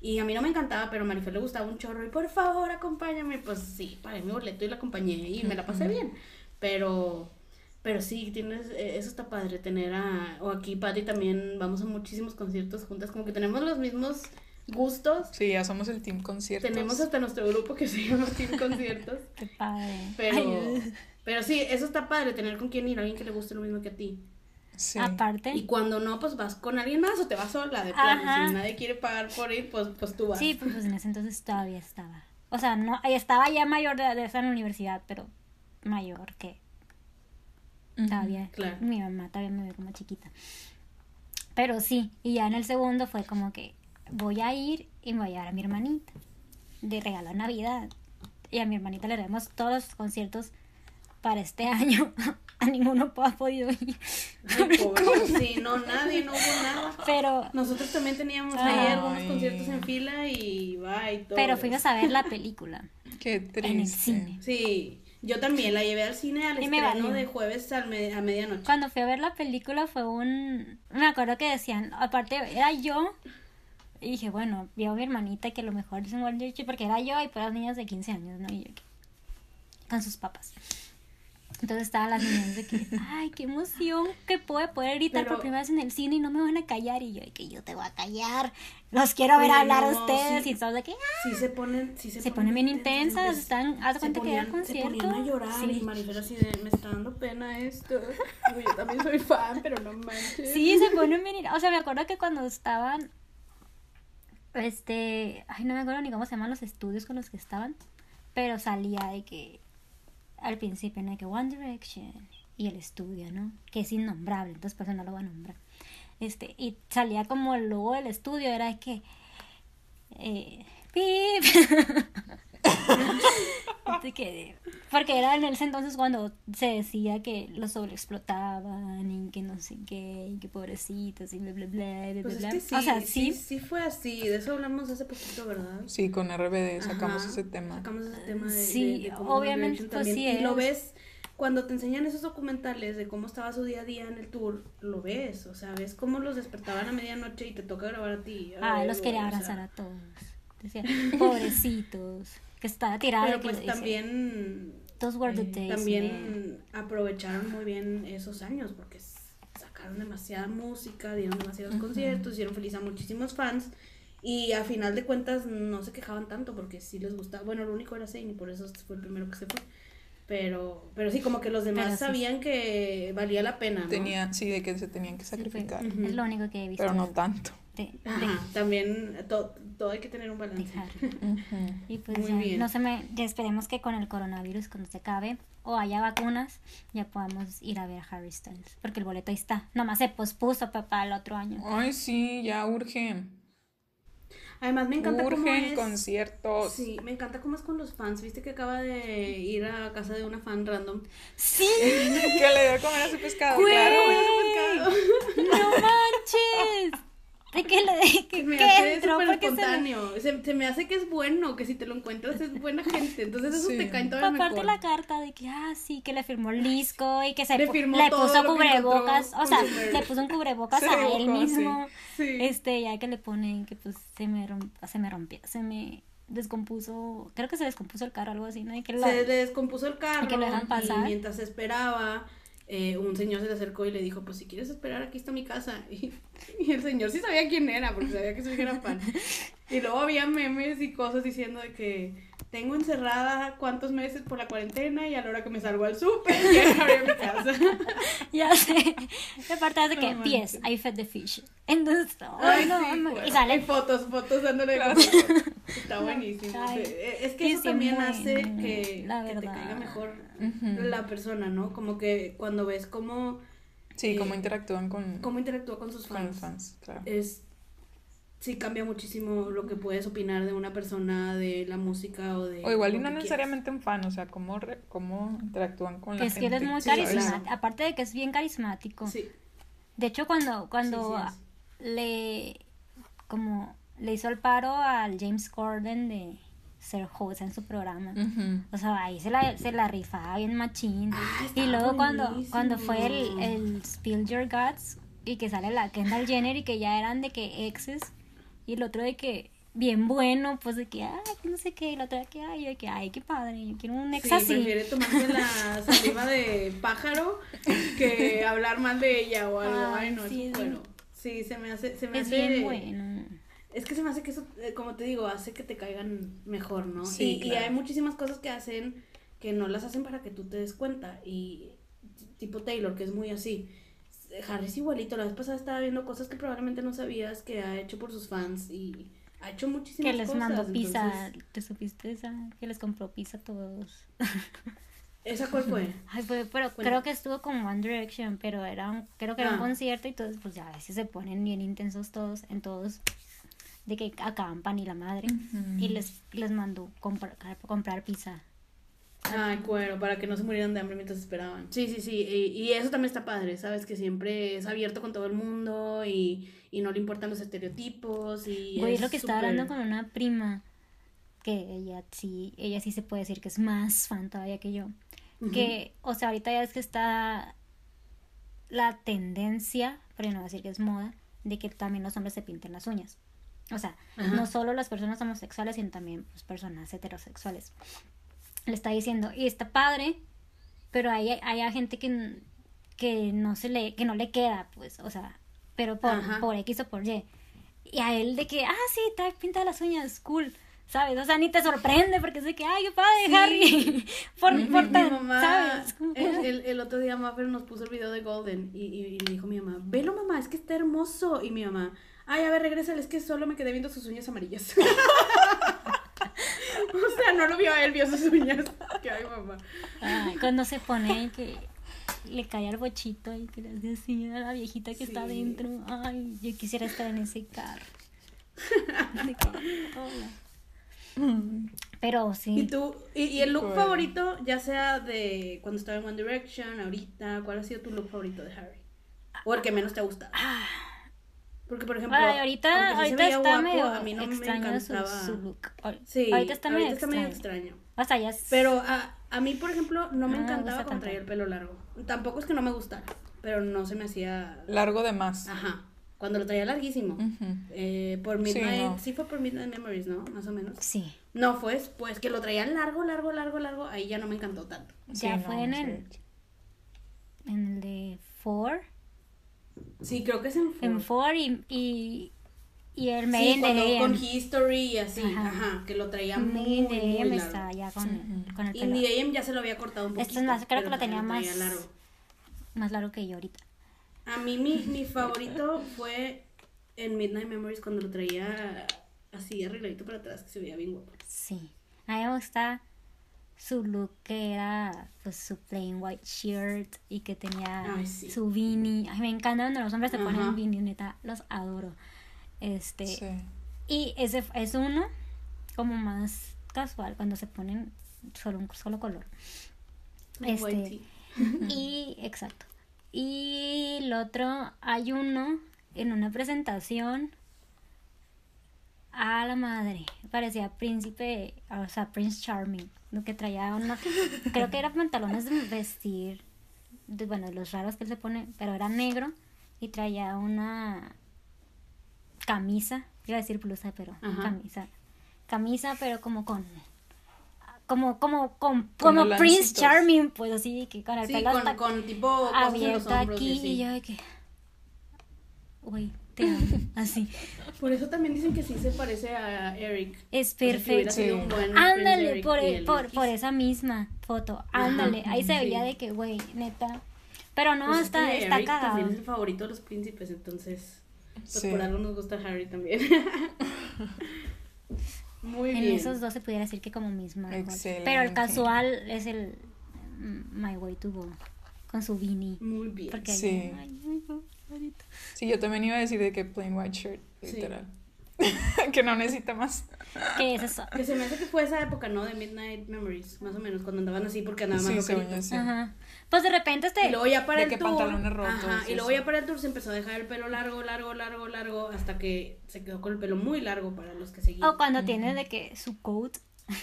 Y a mí no me encantaba, pero a Marifel le gustaba un chorro y por favor acompáñame. Pues sí, pagué mi boleto y la acompañé y me la pasé bien. Pero, pero sí, tienes, eh, eso está padre, tener a... O aquí Patty también vamos a muchísimos conciertos juntas, como que tenemos los mismos gustos. Sí, ya somos el team conciertos. Tenemos hasta nuestro grupo que se llama Team Conciertos. qué padre. Pero, Ay, pero sí, eso está padre, tener con quién ir, alguien que le guste lo mismo que a ti. Sí. Aparte. Y cuando no, pues vas con alguien más o te vas sola de plano. Ajá. Si nadie quiere pagar por ir, pues, pues tú vas. Sí, pues, pues en ese entonces todavía estaba. O sea, no, ahí estaba ya mayor de, de estar en la universidad, pero mayor que todavía. claro. Mi mamá todavía me ve como chiquita. Pero sí, y ya en el segundo fue como que voy a ir y me voy a llevar a mi hermanita de regalo de Navidad. Y a mi hermanita le damos todos los conciertos para este año. A ninguno ha podido ir. Ay, pobre. Sí, no, nadie, no hubo nada. Pero, Nosotros también teníamos Ay. ahí algunos conciertos en fila y va y todo. pero fuimos a ver la película Qué triste. en el cine. Sí, yo también la llevé al cine al Y me estreno de jueves al me- a medianoche. Cuando fui a ver la película fue un... Me acuerdo que decían, aparte era yo, y dije, bueno, vio a mi hermanita que a lo mejor es un Child, porque era yo y puras niñas de 15 años, ¿no? Y yo, con sus papás. Entonces estaban las niñas de que, ay, qué emoción que puedo poder gritar Pero- por primera vez en el cine y no me van a callar. Y yo, "Ay, que yo te voy a callar. Los quiero ver hablar a no, ustedes. sí. Y todos de que, "Ah". Sí se ponen, sí se, Se ponen bien intensas, pues, están- haz cuenta que era ponían- Se concierto. ponían a llorar Sí. y Marifel así de, me está dando pena esto. Yo también soy fan, pero no manches. Sí, se ponen bien. O sea, me acuerdo que cuando estaban. Este. Ay, no me acuerdo ni cómo se llaman los estudios con los que estaban. Pero salía de que. Al principio, ¿no? De que One Direction. Y el estudio, ¿no? Que es innombrable, entonces por eso no lo voy a nombrar. Este. Y salía como el logo del estudio, era de que. Eh, ¡Pip! De que- porque era en ese entonces cuando se decía que los sobreexplotaban y que no sé qué, y que pobrecitos y bla bla bla, bla, Pues bla, es que sí, o sea, sí, sí, sí fue así. De eso hablamos hace poquito, ¿verdad? Sí, con RBD sacamos Ajá, ese tema. Sacamos ese tema de, Sí, de- de obviamente, pues, también. sí Y lo es. ves cuando te enseñan esos documentales de cómo estaba su día a día en el tour, lo ves, o sea, ves cómo los despertaban a medianoche y te toca grabar a ti. ah, los quería güey, o sea, abrazar a todos. Decía, pobrecitos, que estaba tirada. Pero que pues también Those were the eh, days, también aprovecharon muy bien esos años porque sacaron demasiada música, dieron demasiados conciertos, hicieron feliz a muchísimos fans y a final de cuentas no se quejaban tanto porque sí les gustaba. Bueno, lo único era Zayn y por eso fue el primero que se fue. Pero, pero sí, como que los demás Pero sí. sabían que valía la pena, ¿no? Tenía, sí, de que se tenían que Sí, sacrificar. Es lo único que he visto. Pero no tanto. De- de- Ajá, también to- todo hay que tener un balance. Y pues Muy ya, bien. no se me, ya esperemos que con el coronavirus cuando se acabe o haya vacunas, ya podamos ir a ver a Harry Styles, porque el boleto ahí está. Nomás se pospuso pa- para el otro año. Ay, sí, ya urgen. Además me encanta cómo Urgen es... conciertos. Sí, me encanta cómo es con los fans. Viste que acaba de ir a casa de una fan random. Sí, que le dio a comer a su pescado. Güey. Claro. no manches. De que de que, Se me que hace entró súper porque se espontáneo. Se, se me hace que es bueno, que si te lo encuentras es buena gente. Entonces eso Sí. te caen todavía Aparte mejor. la carta de que, ah, sí, que le firmó el disco y que se Le firmó le todo puso lo cubrebocas, o sea, con su merch. le puso un cubrebocas Se a él mismo. Sí. Este, ya que le ponen que pues se me romp- se me rompió, se me descompuso, creo que se descompuso el carro, algo así, ¿no? Y que Se le descompuso el carro Y que lo dejan pasar. y mientras esperaba, eh, un señor se le acercó y le dijo, pues si quieres esperar, aquí está mi casa. Y, y el señor sí sabía quién era, porque sabía que su hija era fan. Y luego había memes y cosas diciendo de que tengo encerrada cuántos meses por la cuarentena y a la hora que me salgo al súper, quiero abrir mi casa. Ya sé. Y aparte hace que, pies. I fed the fish. Entonces, Ay, ay, no, sí, no, bueno. y fotos, fotos dándole Claro. Está buenísimo. Ay, Sí, Es que sí, eso sí, también hace que, la que te caiga mejor La persona, ¿no? Como que cuando ves cómo, Sí, cómo eh, interactúan con, cómo interactúa con sus con fans. los fans, claro. Es sí cambia muchísimo lo que puedes opinar de una persona, de la música o de O igual y no necesariamente un fan, o sea, cómo, re- cómo interactúan con que la es que gente. él es muy Sí, carismático. Aparte de que es bien carismático. Sí. De hecho, cuando, cuando Sí, sí le como le hizo el paro al James Corden de ser host en su programa. Ujú. O sea, ahí se la, se la rifaba bien machín. Ah, y luego cuando, buenísimo. cuando fue el, el Spill Your Guts y que sale la Kendall Jenner y que ya eran de que exes y el otro de que bien bueno, pues de que, ay, que no sé qué, y la otra de que, ay, yo de que, ay, qué padre, yo quiero un ex Sí, así. prefiere tomarse la saliva de pájaro que hablar mal de ella o algo. Ay, no, sí, es es bueno. Sí, se me hace, se me Es hace bien bueno. Es que se me hace que eso, eh, como te digo, hace que te caigan mejor, ¿no? Sí, y, hay muchísimas cosas que hacen que no las hacen para que tú te des cuenta. Y tipo Taylor, que es muy así. Harry es igualito. La vez pasada estaba viendo cosas que probablemente no sabías que ha hecho por sus fans y ha hecho muchísimas Que les cosas. mandó pizza, entonces, ¿te supiste esa? Que les compró pizza a todos. ¿Esa cuál fue? Ay, fue, pero creo que estuvo con One Direction, pero era un, creo que era un Ah. concierto y todos, pues ya a veces se ponen bien intensos todos, en todos, de que acampan y la madre, y les, les mandó comprar, comprar pizza. Ay, cuero, para que no se murieran de hambre mientras esperaban. Sí, sí, sí. Y, y eso también está padre, ¿sabes? Que siempre es abierto con todo el mundo y, y no le importan los estereotipos. Y Güey, es lo que estaba hablando con una prima, que ella sí, ella sí se puede decir que es más fan todavía que yo. Que, o sea, ahorita ya es que está la tendencia, pero no voy a decir que es moda, de que también los hombres se pinten las uñas. O sea, Ajá. no solo las personas homosexuales, sino también pues, personas heterosexuales. Le está diciendo, y está padre, pero hay, hay gente que, que no se le, que no le queda, pues, o sea, pero por, Ajá. por X o por Y. Y a él de que, ah, sí, está pintada las uñas, cool. ¿Sabes? O sea, ni te sorprende porque de que, ay, qué padre, Sí. Harry. por, Mi, por mi tan- mamá, ¿sabes? Como el, el, el otro día Maffer nos puso el video de Golden y, y, y le dijo mi mamá, velo mamá, es que está hermoso. Y mi mamá, ay, a ver, regrésale, es que solo me quedé viendo sus uñas amarillas. o sea, no lo vio a él, vio sus uñas. Que ay, mamá. Ay, cuando se pone que le cae al bochito y que le así a la viejita que está adentro. Ay, yo quisiera estar en ese carro. Hola. Pero ¿Y sí. tú? ¿Y, y el look Bueno. favorito, ya sea de cuando estaba en One Direction, ahorita, cuál ha sido tu look favorito de Harry? O el que menos te ha gustado. Porque, por ejemplo, Ay, ahorita, sí ahorita veía está guapo, medio a mí no me extraño encantaba. su look. Ahor- Sí, ahorita está medio está extraño. extraño. O sea, ya es- Pero a, a mí, por ejemplo, no me No me encantaba gusta cuando traía el pelo largo. Tampoco es que no me gustara, pero no se me hacía... Largo de más. Ajá, cuando lo traía larguísimo. Eh, por Sí, Midnight, sí, no. fue por Midnight Memories, ¿no? Más o menos. Sí. No, fue pues que lo traía largo, largo, largo, largo, ahí ya no me encantó tanto. Ya Sí, fue en sí. el, en el de Four. Sí, creo que es en En Four. Four y, y, y el Sí, Made in the cuando- AM. con History y así, Ajá. ajá, que lo traía muy, in muy AM largo. está ya con, con el Y pelo The AM ya se lo había cortado un poquito. Este es más, creo que lo tenía más- largo. más largo que yo ahorita. A mí mi, mi favorito fue en Midnight Memories cuando lo traía así arregladito para atrás, que se veía bien guapo. Sí. A mí me gusta su look que era pues su plain white shirt y que tenía Ay, sí. su beanie. Ay, me encanta cuando los hombres se Ajá. ponen beanie, neta, los adoro. Este, Sí. y ese es uno como más casual cuando se ponen solo un solo color. Este. Y, exacto. Y el otro, hay uno en una presentación. A la madre, parecía príncipe, o sea, Prince Charming, lo que traía una, creo que eran pantalones de vestir, de, bueno, los raros que él se pone, pero era negro y traía una camisa, iba a decir blusa, pero Ajá. camisa, camisa, pero como con como como con, Con como Prince. Charming, pues así que con el Sí, pelo con, hasta con tipo abierto hombros aquí y y yo de que Güey, te amo, así. Por eso también dicen que sí se parece a Eric. Es perfecto. sido Sí. un buen Ándale, Eric por, e- el por, por esa misma foto. Ándale, ahí se veía sí. de que, güey, neta. Pero no, Pues es está, que está Eric cagado. también es el favorito de los príncipes, entonces pues Sí. por algo nos gusta Harry también. Muy En bien. esos dos se pudiera decir que como. Excelente. Pero el casual es el mm, My Way to Go. Con su beanie. Muy bien. Porque Sí. ay, mi favorito. Sí, yo también iba a decir de que plain white shirt, Sí. que no necesita más. Que es eso. Que se me hace que fue esa época, ¿no? De Midnight Memories, más o menos, cuando andaban así porque andaban Sí, más yo loqueritos. sí. Ajá. Pues de repente este. Y luego ya para De el que tour. pantalones rotos ajá, y luego eso. ya para el tour se empezó a dejar el pelo largo, largo, largo, largo, hasta que se quedó con el pelo muy largo para los que seguían. O cuando tiene de que su coat.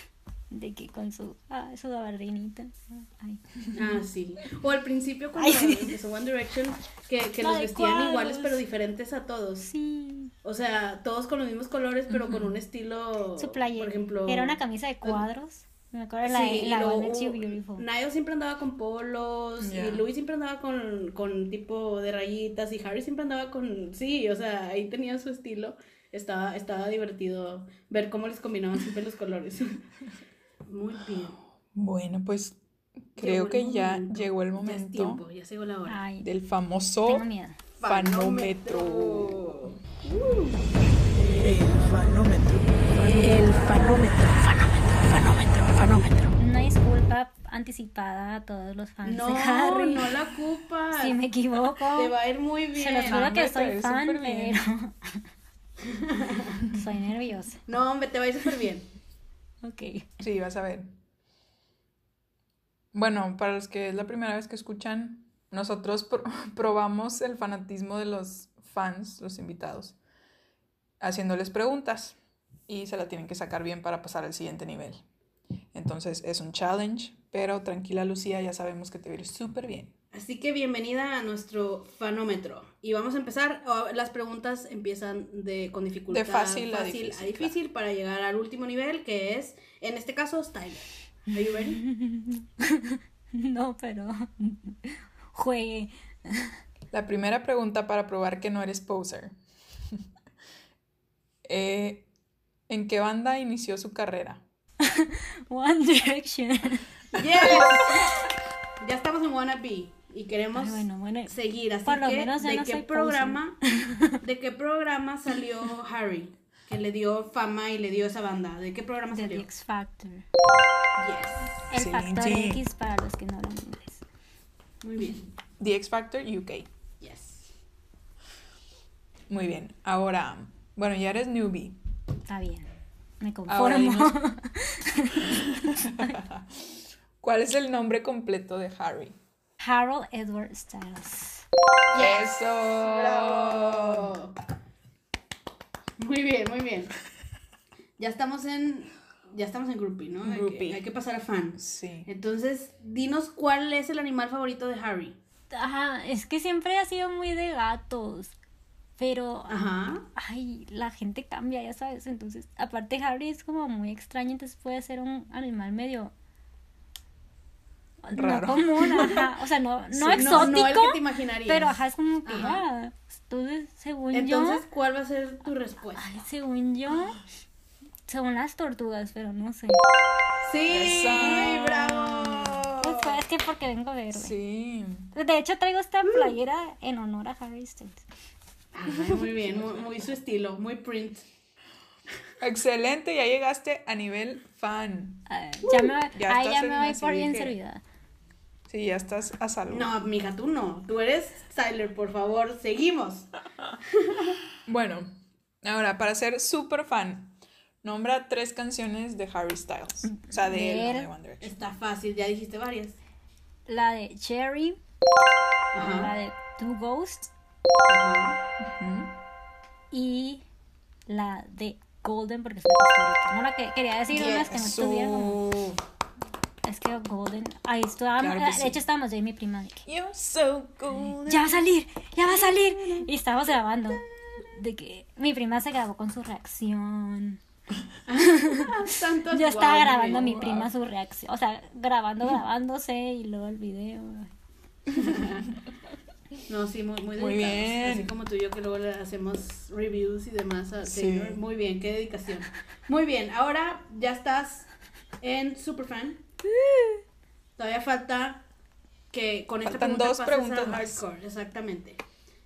De que con su. Ah, su gabardinita. Ay. Ah, sí. O al principio cuando Ay, sí. empezó One Direction, que, que los vestían cuadros. iguales pero diferentes a todos. Sí. O sea, todos con los mismos colores, pero con un estilo. Su playera. Por ejemplo. Era una camisa de cuadros. Me acuerdo la, Sí, la hubo- Beautiful. Niall siempre andaba con polos, y Louis siempre andaba con, con tipo de rayitas, y Harry siempre andaba con, sí, o sea, ahí tenía su estilo. Estaba, estaba divertido ver cómo les combinaban siempre los colores. Muy bien. Bueno, pues creo que ya momento. llegó el Ya es momento tiempo, ya llegó la hora. Ay, del famoso tengo miedo. Fanómetro. El fanómetro. Fanómetro, fanómetro, fanómetro. Una disculpa anticipada a todos los fans No, de Harry. no la ocupas. Si me equivoco. Te va a ir muy bien. Se los juro que soy fan, pero. soy nerviosa. No, hombre, te va a ir súper bien. Ok. Sí, vas a ver. Bueno, para los que es la primera vez que escuchan, nosotros pro- probamos el fanatismo de los fans, los invitados, haciéndoles preguntas y se la tienen que sacar bien para pasar al siguiente nivel. Entonces es un challenge, pero tranquila Lucía, ya sabemos que te va a ir súper bien. Así que bienvenida a nuestro fanómetro. Y vamos a empezar. oh, Las preguntas empiezan de, con dificultad De fácil a difícil, a difícil para llegar al último nivel, que es, en este caso, Styler. Are you ready? No, pero. Juegue. La primera pregunta para probar que no eres poser. Eh, ¿En qué banda inició su carrera? One Direction. ¡Yes! Ya estamos en Wanna Be y queremos Ay, bueno, bueno. seguir. Así por lo que, menos ¿de no qué programa, ¿de qué programa salió Harry? Que le dio fama y le dio esa banda. ¿De qué programa The salió? X Factor. Yes. El factor. X para los que no hablan inglés. Muy bien. The X Factor UK. Yes. Muy bien. Ahora, bueno, ya eres newbie. Está bien. Me Ahora conformo. dinos- ¿Cuál es el nombre completo de Harry? Harold Edward Styles. ¡Eso! ¡Bravo! Muy bien, muy bien. Ya estamos en. Ya estamos en groupie, ¿no? Hay que- Groupie. Hay, que, pasar a fan. Sí. Entonces, dinos cuál es el animal favorito de Harry. Ajá, es que siempre ha sido muy de gatos. Pero, Ajá. ay, la gente cambia, ya sabes. Entonces, aparte Harry es como muy extraño, entonces puede ser un animal medio... Raro. No común, ajá. O sea, no, no Sí, no- exótico. no el que te imaginarías. Pero, ajá, es como que, Ajá. ah, entonces, según Entonces, yo... ¿cuál va a ser tu respuesta? Ay, según yo... Según las tortugas, pero no sé. ¡Sí! Eso. ¡Bravo! Pues, es que porque vengo verde. Sí. De hecho, traigo esta playera en honor a Harry Styles. Ay, muy bien, muy, muy su estilo, muy print. Excelente, ya llegaste a nivel fan. Ah, ya me, Ya ay, ya me voy por de bien servida. Sí, ya estás a salvo. No, mija, tú no. Tú eres Tyler, por favor, seguimos. Bueno, ahora, para ser súper fan, nombra tres canciones de Harry Styles. O sea, de, él, no De. One Direction. Está fácil, ya dijiste varias. La de Cherry, la de Two Ghosts Ajá. y la de Golden, porque es. No la que quería decir unas que no estuvieron. Eso. Es que Golden. Ahí estábamos. Claro de sí. hecho, estábamos yo y mi prima de que. You're so golden. ¡Ya va a salir! ¡Ya va a salir! Y estábamos grabando. De que mi prima se grabó con su reacción. Tantos Yo estaba grabando a mi prima su reacción. O sea, grabando, grabándose y luego el video. No, sí, muy, muy Muy bien. Así como tú y yo que luego le hacemos reviews y demás a Sí. Taylor. Muy bien, qué dedicación. Muy bien, ahora ya estás en Superfan. Todavía falta que con esta Faltan pregunta dos pases preguntas a más. hardcore, exactamente.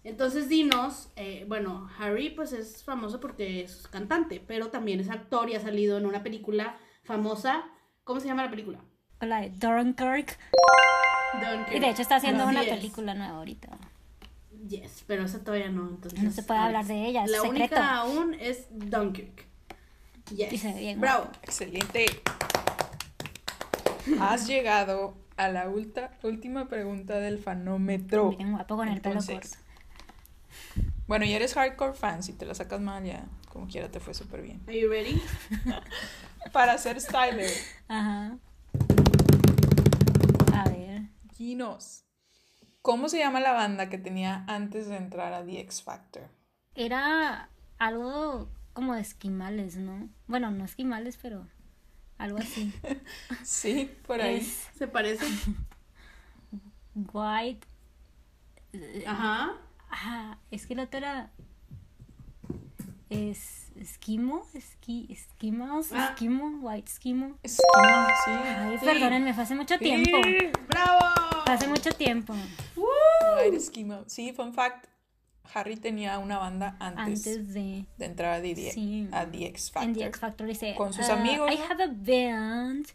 Entonces dinos, eh, bueno, Harry pues es famoso porque es cantante, pero también es actor y ha salido en una película famosa. ¿Cómo se llama la película? La de Dunkirk. Dunkirk. Y de hecho está haciendo una película nueva ahorita. Yes, pero esa todavía no, entonces. No se puede ver, hablar de ella, es La secreto. única aún es Dunkirk. Yes. Y se ve bien Bravo. Excelente. Has llegado a la ulta- última pregunta del fanómetro. Bien guapo con el pelo Entonces, corto. Bueno, y eres hardcore fan, si te la sacas mal ya, como quiera te fue súper bien. Are you ready? Para ser styler, Ajá. A ver. Ginos. ¿Cómo se llama la banda que tenía antes de entrar a The X Factor? Era algo como de esquimales, ¿no? Bueno, no esquimales, pero algo así. Sí, por ahí. Es ¿Se parece? white. Ajá. Ah, es que el otro era. Es. Esquimo, esqui, esquimos, Ah. esquimo, white esquimo. Esquimo, sí. Ay, Sí. perdónenme, fue hace mucho tiempo. Sí. ¡Bravo! Fue hace mucho tiempo. White Esquimo. Sí, fun fact. Harry tenía una banda antes, Antes de. de entrar a The, Sí. a The X En Factor. The X Factor dice. Con sus "Uh, amigos, I have a band.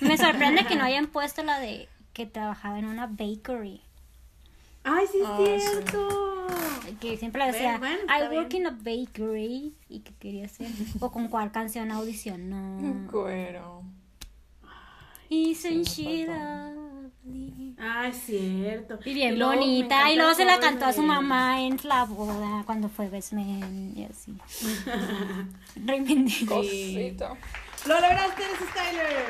Me sorprende que no hayan puesto la de que trabajaba en una bakery. ¡Ay, sí es cierto! Que siempre le decía, Bueno, bueno, I work bien. in a bakery. Y que quería hacer. o con cuál canción audicionó. Cuero. Isn't she? Ah, es cierto. Y bien luego me bonita. Y luego se la cantó a su mamá en la boda cuando fue best man y así. Reivindicó. Cosito. ¡Lo lograste, Styler!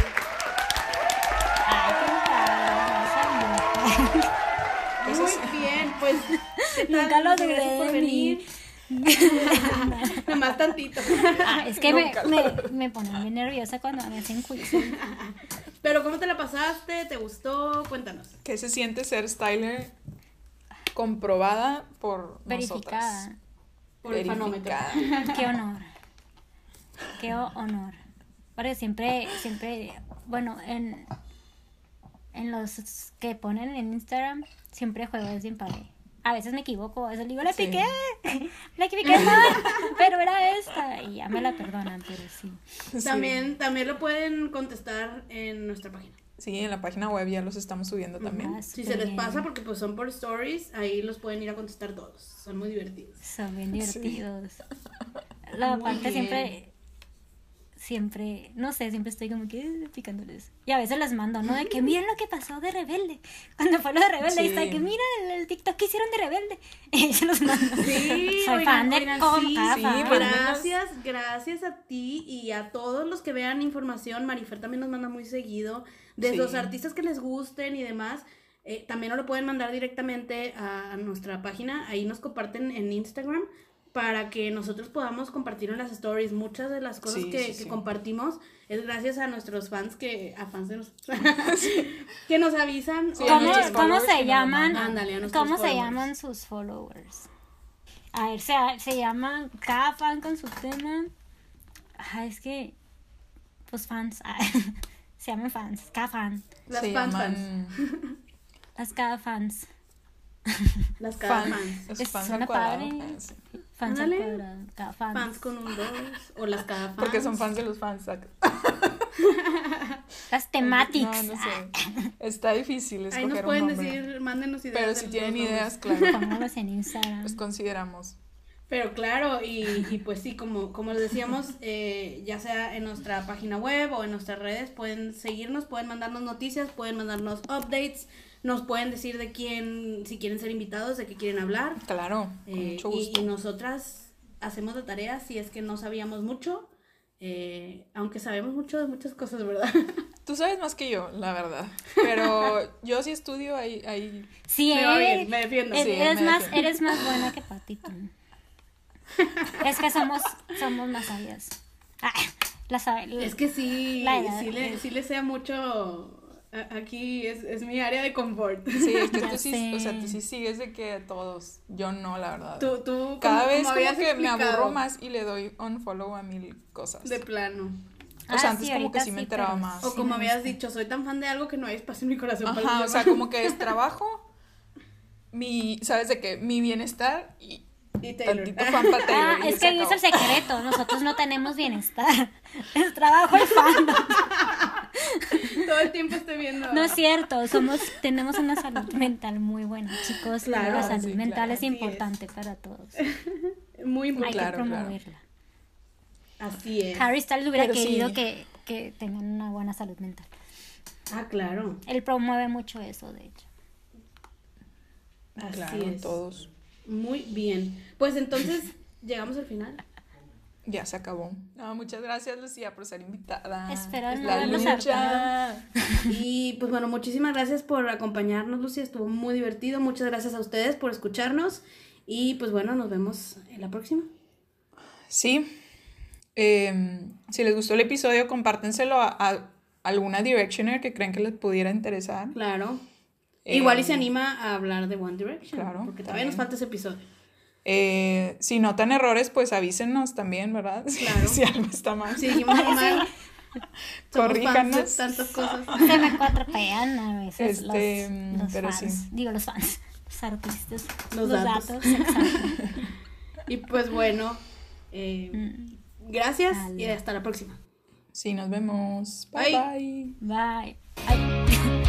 Muy bien, pues. Nunca lo dudé por de venir. Nomás tantito. Ah, es que me, me, me ponen bien nerviosa cuando me hacen quiz. Pero, ¿cómo te la pasaste? ¿Te gustó? Cuéntanos. ¿Qué se siente ser styler comprobada por Verificada. nosotras? Por el fanómetro. Verificada. Qué honor. Qué honor. Porque siempre, siempre, bueno, en, en los que ponen en Instagram, siempre juego es bien padre. A veces me equivoco, a veces digo, la Sí. piqué, la equivoqué, no, pero era esta. Y ya me la perdonan, pero sí. Sí. También, también lo pueden contestar en nuestra página. Sí, en la página web ya los estamos subiendo también. Ah, Si se les pasa, porque pues son por stories, ahí los pueden ir a contestar todos. Son muy divertidos. Son bien divertidos. La Muy parte bien. siempre, siempre, no sé, siempre estoy como que eh, picándoles. Y a veces les mando, ¿no? De que miren lo que pasó de Rebelde. Cuando fue lo de Rebelde, ahí está de Sí. que mira el, el TikTok que hicieron de Rebelde. Y se los mando. Sí, Soy oigan, fan de oigan, sí, sí, Gracias, gracias a ti y a todos los que vean información. Marifer también nos manda muy seguido de Sí. los artistas que les gusten y demás. Eh, también nos lo pueden mandar directamente a nuestra página. Ahí nos comparten en Instagram para que nosotros podamos compartir en las stories. Muchas de las cosas Sí, que, sí, que sí. compartimos es gracias a nuestros fans que, a fans de nosotros, que nos avisan. ¿Cómo, cómo se llaman? Ándale, a nuestros ¿Cómo se llaman sus followers? A ver, se, se llaman cada fan con su tema. Ah, es que, pues fans. ah, se llaman fans, cada fan. Las Se fans, llaman Las cada fans. Las cada fan- fans. los fans padre. Fans al cuadrado, cada fans. Fans con un 2 o las cada fans. Porque son fans de los fans. saca. Las tematics. No, no sé. Está difícil escoger Ahí nos un pueden nombre. decir, mándenos ideas. Pero si los tienen nombres. ideas, claro, Póngalos en Instagram. pues consideramos. Pero claro, y, y pues sí, como, como les decíamos, eh, ya sea en nuestra página web o en nuestras redes, pueden seguirnos, pueden mandarnos noticias, pueden mandarnos updates, nos pueden decir de quién, si quieren ser invitados, de qué quieren hablar. Claro, con Eh, mucho y, gusto. y nosotras hacemos la tarea si es que no sabíamos mucho, eh, aunque sabemos mucho de muchas cosas, ¿verdad? Tú sabes más que yo, la verdad. Pero yo sí estudio ahí, ahí Sí, Me va eh, bien, me defiendo. eres, Sí, eres me más, defiendo. eres más buena que Patito. Es que somos, somos más sabias. Ah, sab- Es que sí, La edad, sí, le, sí le sea mucho. Aquí es, es mi área de confort. Sí, es que Ya tú sí, o sea, tú sí sigues de que a todos. Yo no, la verdad. Tú, tú, Cada como- vez como que me aburro más y le doy unfollow a mil cosas. De plano. O sea, Ah, antes sí, como que sí me sí, enteraba pero más. O Sí como me habías dicho, soy tan fan de algo que no hay espacio en mi corazón para Ajá, los o sea, como que es trabajo, mi, ¿sabes de qué? Mi bienestar y Y Taylor. tantito fan para Taylor. Ah, y es que ahí es el secreto. Nosotros no tenemos bienestar. Es trabajo el fandom. Todo el tiempo estoy viendo. No es cierto. Somos, tenemos una salud mental muy buena, chicos. Claro, la salud sí, mental claro, es importante para todos. Muy Hay importante. Claro, que claro. promoverla. Así es. Harry Styles hubiera Pero sí. querido que, que tengan una buena salud mental. Ah, claro. Él promueve mucho eso, de hecho. Así Claro, es. todos. Muy bien. Pues entonces, llegamos al final. Ya se acabó. No, muchas gracias, Lucía, por ser invitada. Espero Es la lucha. Y pues bueno, muchísimas gracias por acompañarnos, Lucía. Estuvo muy divertido. Muchas gracias a ustedes por escucharnos. Y pues bueno, nos vemos en la próxima. Sí. Eh, si les gustó el episodio, compártenselo a, a alguna Directioner que creen que les pudiera interesar. Claro. Eh, Igual y se anima a hablar de One Direction. Claro, Porque todavía también. nos falta ese episodio. Eh, si notan errores, pues avísenos también, ¿verdad? Claro. si algo está mal. Si dijimos algo mal, Corríjanos. tantas cosas. Se me cuatropean a veces Este, los, los pero fans. sí. Digo, los fans. Los artistas. Los Los, datos. Y pues bueno, eh, Mm, gracias y hasta la próxima. Sí, nos vemos. Bye Bye. bye. Bye.